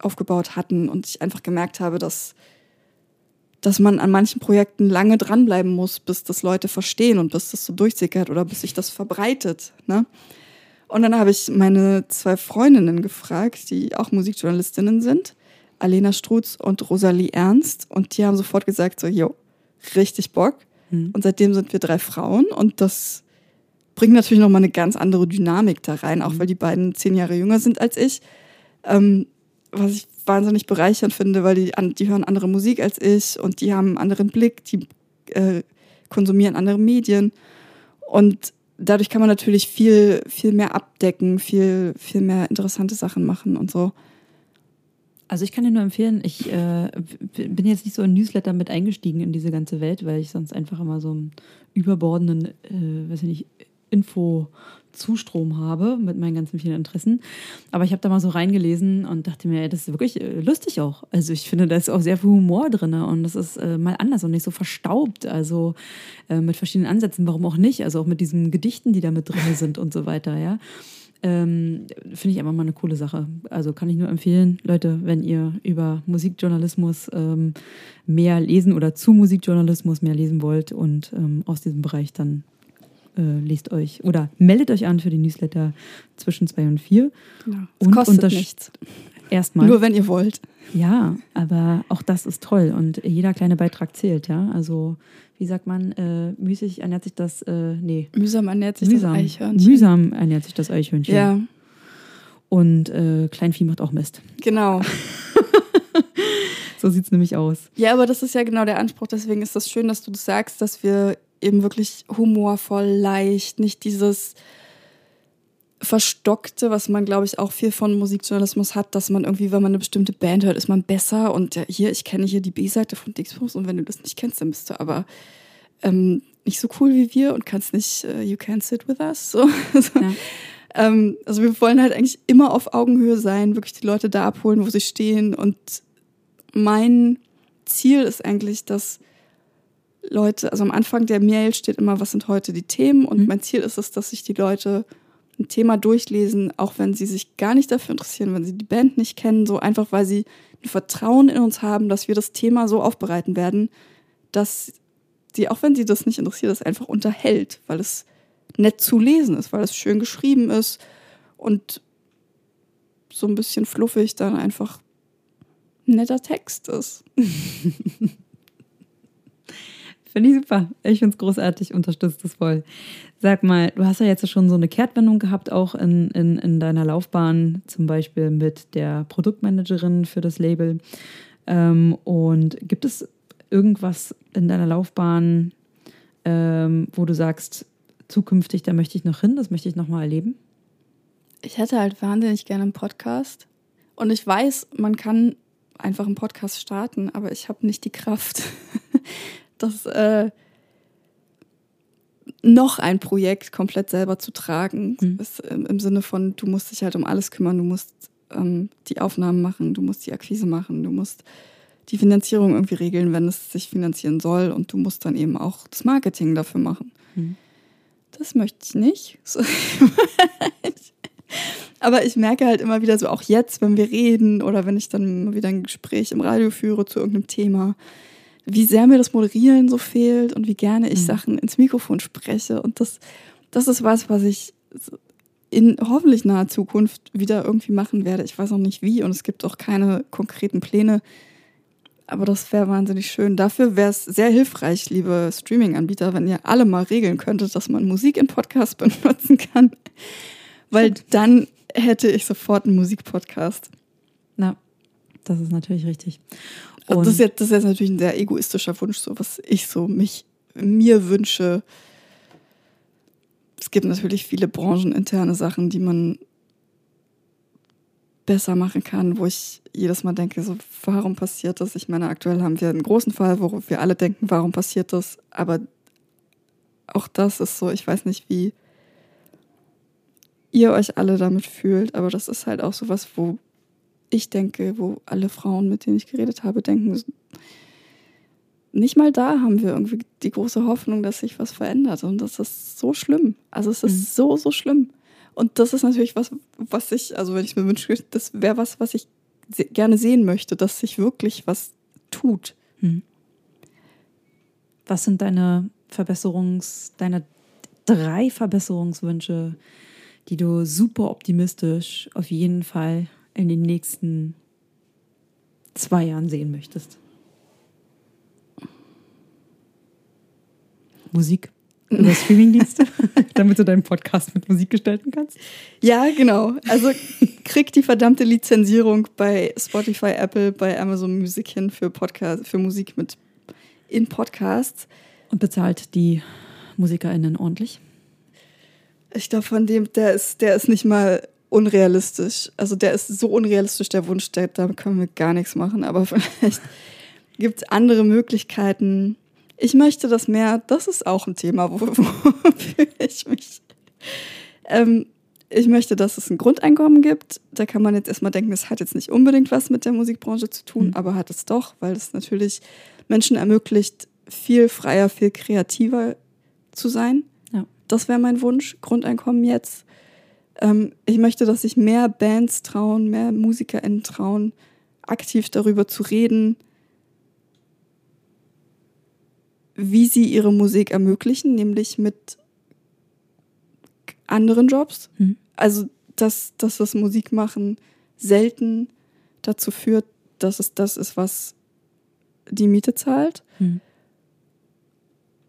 aufgebaut hatten und ich einfach gemerkt habe, dass dass man an manchen Projekten lange dranbleiben muss, bis das Leute verstehen und bis das so durchsickert oder bis sich das verbreitet. Ne? Und dann habe ich meine zwei Freundinnen gefragt, die auch Musikjournalistinnen sind, Alena Strutz und Rosalie Ernst. Und die haben sofort gesagt, so, jo, richtig Bock. Mhm. Und seitdem sind wir drei Frauen und das bringt natürlich nochmal eine ganz andere Dynamik da rein, auch mhm. weil die beiden zehn Jahre jünger sind als ich. Ähm, was ich wahnsinnig bereichernd finde, weil die, die hören andere Musik als ich und die haben einen anderen Blick, die äh, konsumieren andere Medien. Und dadurch kann man natürlich viel, viel mehr abdecken, viel, viel mehr interessante Sachen machen und so. Also ich kann dir nur empfehlen, ich äh, bin jetzt nicht so in Newsletter mit eingestiegen in diese ganze Welt, weil ich sonst einfach immer so einen überbordenden, äh, weiß ich nicht, Info Zustrom habe mit meinen ganzen vielen Interessen. Aber ich habe da mal so reingelesen und dachte mir, das ist wirklich äh, lustig auch. Also ich finde, da ist auch sehr viel Humor drin und das ist äh, mal anders und nicht so verstaubt. Also äh, mit verschiedenen Ansätzen, warum auch nicht? Also auch mit diesen Gedichten, die da mit drin sind und so weiter, ja. Ähm, finde ich einfach mal eine coole Sache. Also kann ich nur empfehlen, Leute, wenn ihr über Musikjournalismus ähm, mehr lesen oder zu Musikjournalismus mehr lesen wollt und ähm, aus diesem Bereich dann äh, lest euch oder meldet euch an für die Newsletter zwischen zwei und vier. Ja, und kostet nichts. Erstmal. Nur wenn ihr wollt. Ja, aber auch das ist toll und jeder kleine Beitrag zählt, ja. Also, wie sagt man, äh, müßig ernährt sich das, äh, nee. Mühsam ernährt sich mühsam, das Eichhörnchen. Mühsam ernährt sich das Eichhörnchen. Ja. Und äh, Kleinvieh macht auch Mist. Genau. so sieht es nämlich aus. Ja, aber das ist ja genau der Anspruch. Deswegen ist das schön, dass du das sagst, dass wir eben wirklich humorvoll, leicht, nicht dieses Verstockte, was man, glaube ich, auch viel von Musikjournalismus hat, dass man irgendwie, wenn man eine bestimmte Band hört, ist man besser und ja, hier, ich kenne hier die B-Seite von Dixbus und wenn du das nicht kennst, dann bist du aber ähm, nicht so cool wie wir und kannst nicht uh, You Can't Sit With Us. So. Ja. ähm, also wir wollen halt eigentlich immer auf Augenhöhe sein, wirklich die Leute da abholen, wo sie stehen und mein Ziel ist eigentlich, dass Leute, also am Anfang der Mail steht immer, was sind heute die Themen und mhm. mein Ziel ist es, dass sich die Leute ein Thema durchlesen, auch wenn sie sich gar nicht dafür interessieren, wenn sie die Band nicht kennen, so einfach, weil sie ein Vertrauen in uns haben, dass wir das Thema so aufbereiten werden, dass sie, auch wenn sie das nicht interessiert, das einfach unterhält, weil es nett zu lesen ist, weil es schön geschrieben ist und so ein bisschen fluffig dann einfach ein netter Text ist. Finde ich super. Ich finde es großartig, unterstützt es voll. Sag mal, du hast ja jetzt schon so eine Kehrtwendung gehabt, auch in, in, in deiner Laufbahn, zum Beispiel mit der Produktmanagerin für das Label. Ähm, und gibt es irgendwas in deiner Laufbahn, ähm, wo du sagst, zukünftig, da möchte ich noch hin, das möchte ich noch mal erleben? Ich hätte halt wahnsinnig gerne einen Podcast. Und ich weiß, man kann einfach einen Podcast starten, aber ich habe nicht die Kraft. das äh, noch ein Projekt komplett selber zu tragen. Mhm. Ist, im, im, Sinne von, du musst dich halt um alles kümmern, du musst ähm, die Aufnahmen machen, du musst die Akquise machen, du musst die Finanzierung irgendwie regeln, wenn es sich finanzieren soll und du musst dann eben auch das Marketing dafür machen. Mhm. Das möchte ich nicht. So. Aber ich merke halt immer wieder so, auch jetzt, wenn wir reden oder wenn ich dann wieder ein Gespräch im Radio führe zu irgendeinem Thema, wie sehr mir das Moderieren so fehlt und wie gerne ich mhm. Sachen ins Mikrofon spreche. Und das, das ist was, was ich in hoffentlich naher Zukunft wieder irgendwie machen werde. Ich weiß noch nicht wie und es gibt auch keine konkreten Pläne. Aber das wäre wahnsinnig schön. Dafür wäre es sehr hilfreich, liebe Streaming-Anbieter, wenn ihr alle mal regeln könntet, dass man Musik in Podcasts benutzen kann. Weil dann hätte ich sofort einen Musikpodcast. Na, das ist natürlich richtig. Also das, ist jetzt, das ist jetzt natürlich ein sehr egoistischer Wunsch, so was ich so mich mir wünsche. Es gibt natürlich viele brancheninterne Sachen, die man besser machen kann, wo ich jedes Mal denke, so, warum passiert das? Ich meine, aktuell haben wir einen großen Fall, wo wir alle denken, warum passiert das? Aber auch das ist so, ich weiß nicht, wie ihr euch alle damit fühlt, aber das ist halt auch so was, wo ich denke, wo alle Frauen, mit denen ich geredet habe, denken, nicht mal da haben wir irgendwie die große Hoffnung, dass sich was verändert. Und das ist so schlimm. Also es ist mhm. so, so schlimm. Und das ist natürlich was, was ich, also wenn ich mir wünsche, das wäre was, was ich gerne sehen möchte, dass sich wirklich was tut. Mhm. Was sind deine Verbesserungs, deine drei Verbesserungswünsche, die du super optimistisch auf jeden Fall in den nächsten zwei Jahren sehen möchtest? Musik über Streamingdienste, damit du deinen Podcast mit Musik gestalten kannst? Ja, genau. Also krieg die verdammte Lizenzierung bei Spotify, Apple, bei Amazon Music hin für Podcast, für Musik mit in Podcasts. Und bezahlt die MusikerInnen ordentlich? Ich glaube, von dem, der ist, der ist nicht mal unrealistisch. Also der ist so unrealistisch, der Wunsch, der, da können wir gar nichts machen. Aber vielleicht gibt es andere Möglichkeiten. Ich möchte das mehr, das ist auch ein Thema, wofür ich mich. Ähm, ich möchte, dass es ein Grundeinkommen gibt. Da kann man jetzt erstmal denken, es hat jetzt nicht unbedingt was mit der Musikbranche zu tun, mhm. aber hat es doch, weil es natürlich Menschen ermöglicht, viel freier, viel kreativer zu sein. Ja. Das wäre mein Wunsch, Grundeinkommen jetzt. Ähm, ich möchte, dass sich mehr Bands trauen, mehr MusikerInnen trauen, aktiv darüber zu reden, wie sie ihre Musik ermöglichen, nämlich mit anderen Jobs. Mhm. Also, dass, dass das Musikmachen selten dazu führt, dass es das ist, was die Miete zahlt. Mhm.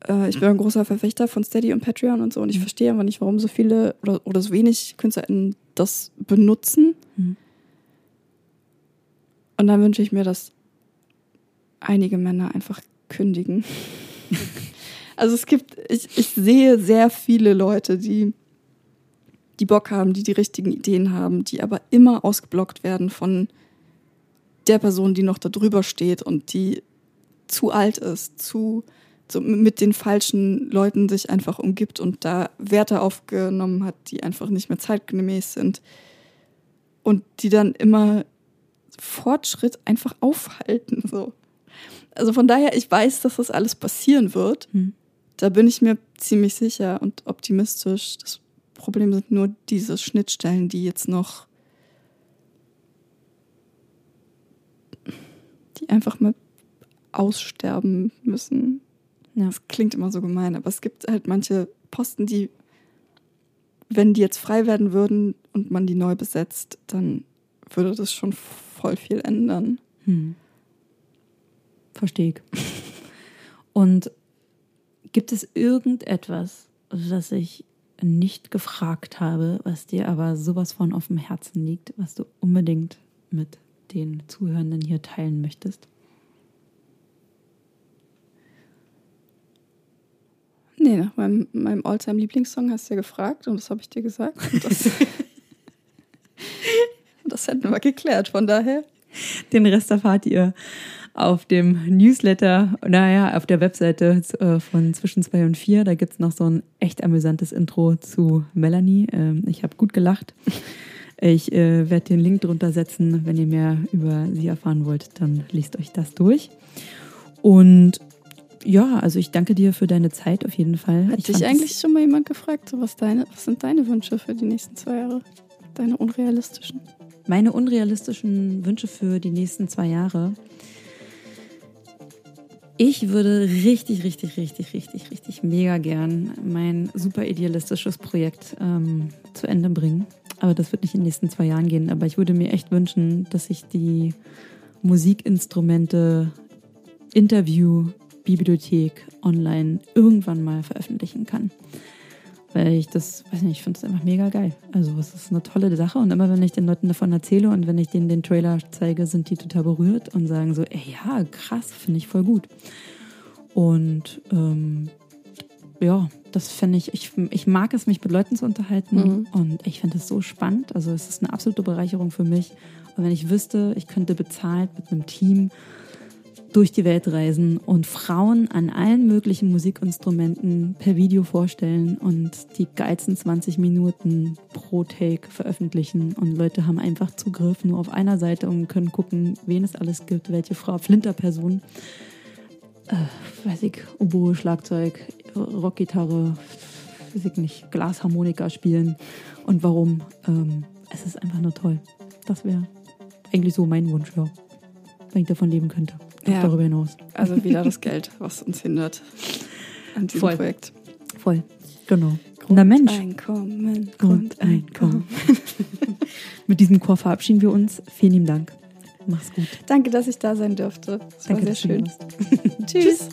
Äh, ich bin ein großer Verfechter von Steady und Patreon und so und ich mhm. verstehe aber nicht, warum so viele oder, oder so wenig KünstlerInnen das benutzen. Mhm. Und dann wünsche ich mir, dass einige Männer einfach kündigen. also es gibt, ich, ich sehe sehr viele Leute, die, die Bock haben, die die richtigen Ideen haben, die aber immer ausgeblockt werden von der Person, die noch da drüber steht und die zu alt ist, zu so mit den falschen Leuten sich einfach umgibt und da Werte aufgenommen hat, die einfach nicht mehr zeitgemäß sind und die dann immer Fortschritt einfach aufhalten. So. Also von daher, ich weiß, dass das alles passieren wird. Hm. Da bin ich mir ziemlich sicher und optimistisch. Das Problem sind nur diese Schnittstellen, die jetzt noch, die einfach mal aussterben müssen. Ja. Das klingt immer so gemein, aber es gibt halt manche Posten, die, wenn die jetzt frei werden würden und man die neu besetzt, dann würde das schon voll viel ändern. Hm. Verstehe ich. Und gibt es irgendetwas, was ich nicht gefragt habe, was dir aber sowas von auf dem Herzen liegt, was du unbedingt mit den Zuhörenden hier teilen möchtest? Nee, nach meinem, meinem Alltime-Lieblingssong hast du ja gefragt und das habe ich dir gesagt. Das, das hätten wir geklärt, von daher. Den Rest erfahrt ihr auf dem Newsletter, naja, auf der Webseite äh, von Zwischen 2 und 4. Da gibt es noch so ein echt amüsantes Intro zu Melanie. Ähm, ich habe gut gelacht. Ich äh, werde den Link drunter setzen. Wenn ihr mehr über sie erfahren wollt, dann liest euch das durch. Und ja, also ich danke dir für deine Zeit auf jeden Fall. Hat ich dich eigentlich schon mal jemand gefragt, so was, deine, was sind deine Wünsche für die nächsten zwei Jahre? Deine unrealistischen? Meine unrealistischen Wünsche für die nächsten zwei Jahre. Ich würde richtig, richtig, richtig, richtig, richtig mega gern mein super idealistisches Projekt ähm, zu Ende bringen. Aber das wird nicht in den nächsten zwei Jahren gehen. Aber ich würde mir echt wünschen, dass ich die Musikinstrumente Interview, Bibliothek online irgendwann mal veröffentlichen kann. Weil ich das, weiß nicht, ich finde es einfach mega geil. Also es ist eine tolle Sache und immer wenn ich den Leuten davon erzähle und wenn ich denen den Trailer zeige, sind die total berührt und sagen so, ey ja, krass, finde ich voll gut. Und ähm, ja, das finde ich, ich, ich mag es, mich mit Leuten zu unterhalten mhm. und ich finde es so spannend. Also es ist eine absolute Bereicherung für mich. Und wenn ich wüsste, ich könnte bezahlt mit einem Team durch die Welt reisen und Frauen an allen möglichen Musikinstrumenten per Video vorstellen und die geilsten 20 Minuten pro Take veröffentlichen und Leute haben einfach Zugriff nur auf einer Seite und können gucken, wen es alles gibt, welche Frau, Flinterperson, äh, weiß ich, Oboe, Schlagzeug, Rockgitarre, weiß ich nicht, Glasharmonika spielen und warum. Ähm, es ist einfach nur toll. Das wäre eigentlich so mein Wunsch, ja. Wenn ich davon leben könnte ja. darüber hinaus. Also wieder das Geld, was uns hindert an diesem Voll. Projekt. Voll, genau. Na Mensch. Grundeinkommen. Grundeinkommen. Mit diesem Chor verabschieden wir uns. Vielen lieben Dank. Mach's gut. Danke, dass ich da sein durfte. Das Danke, war sehr schön. Tschüss.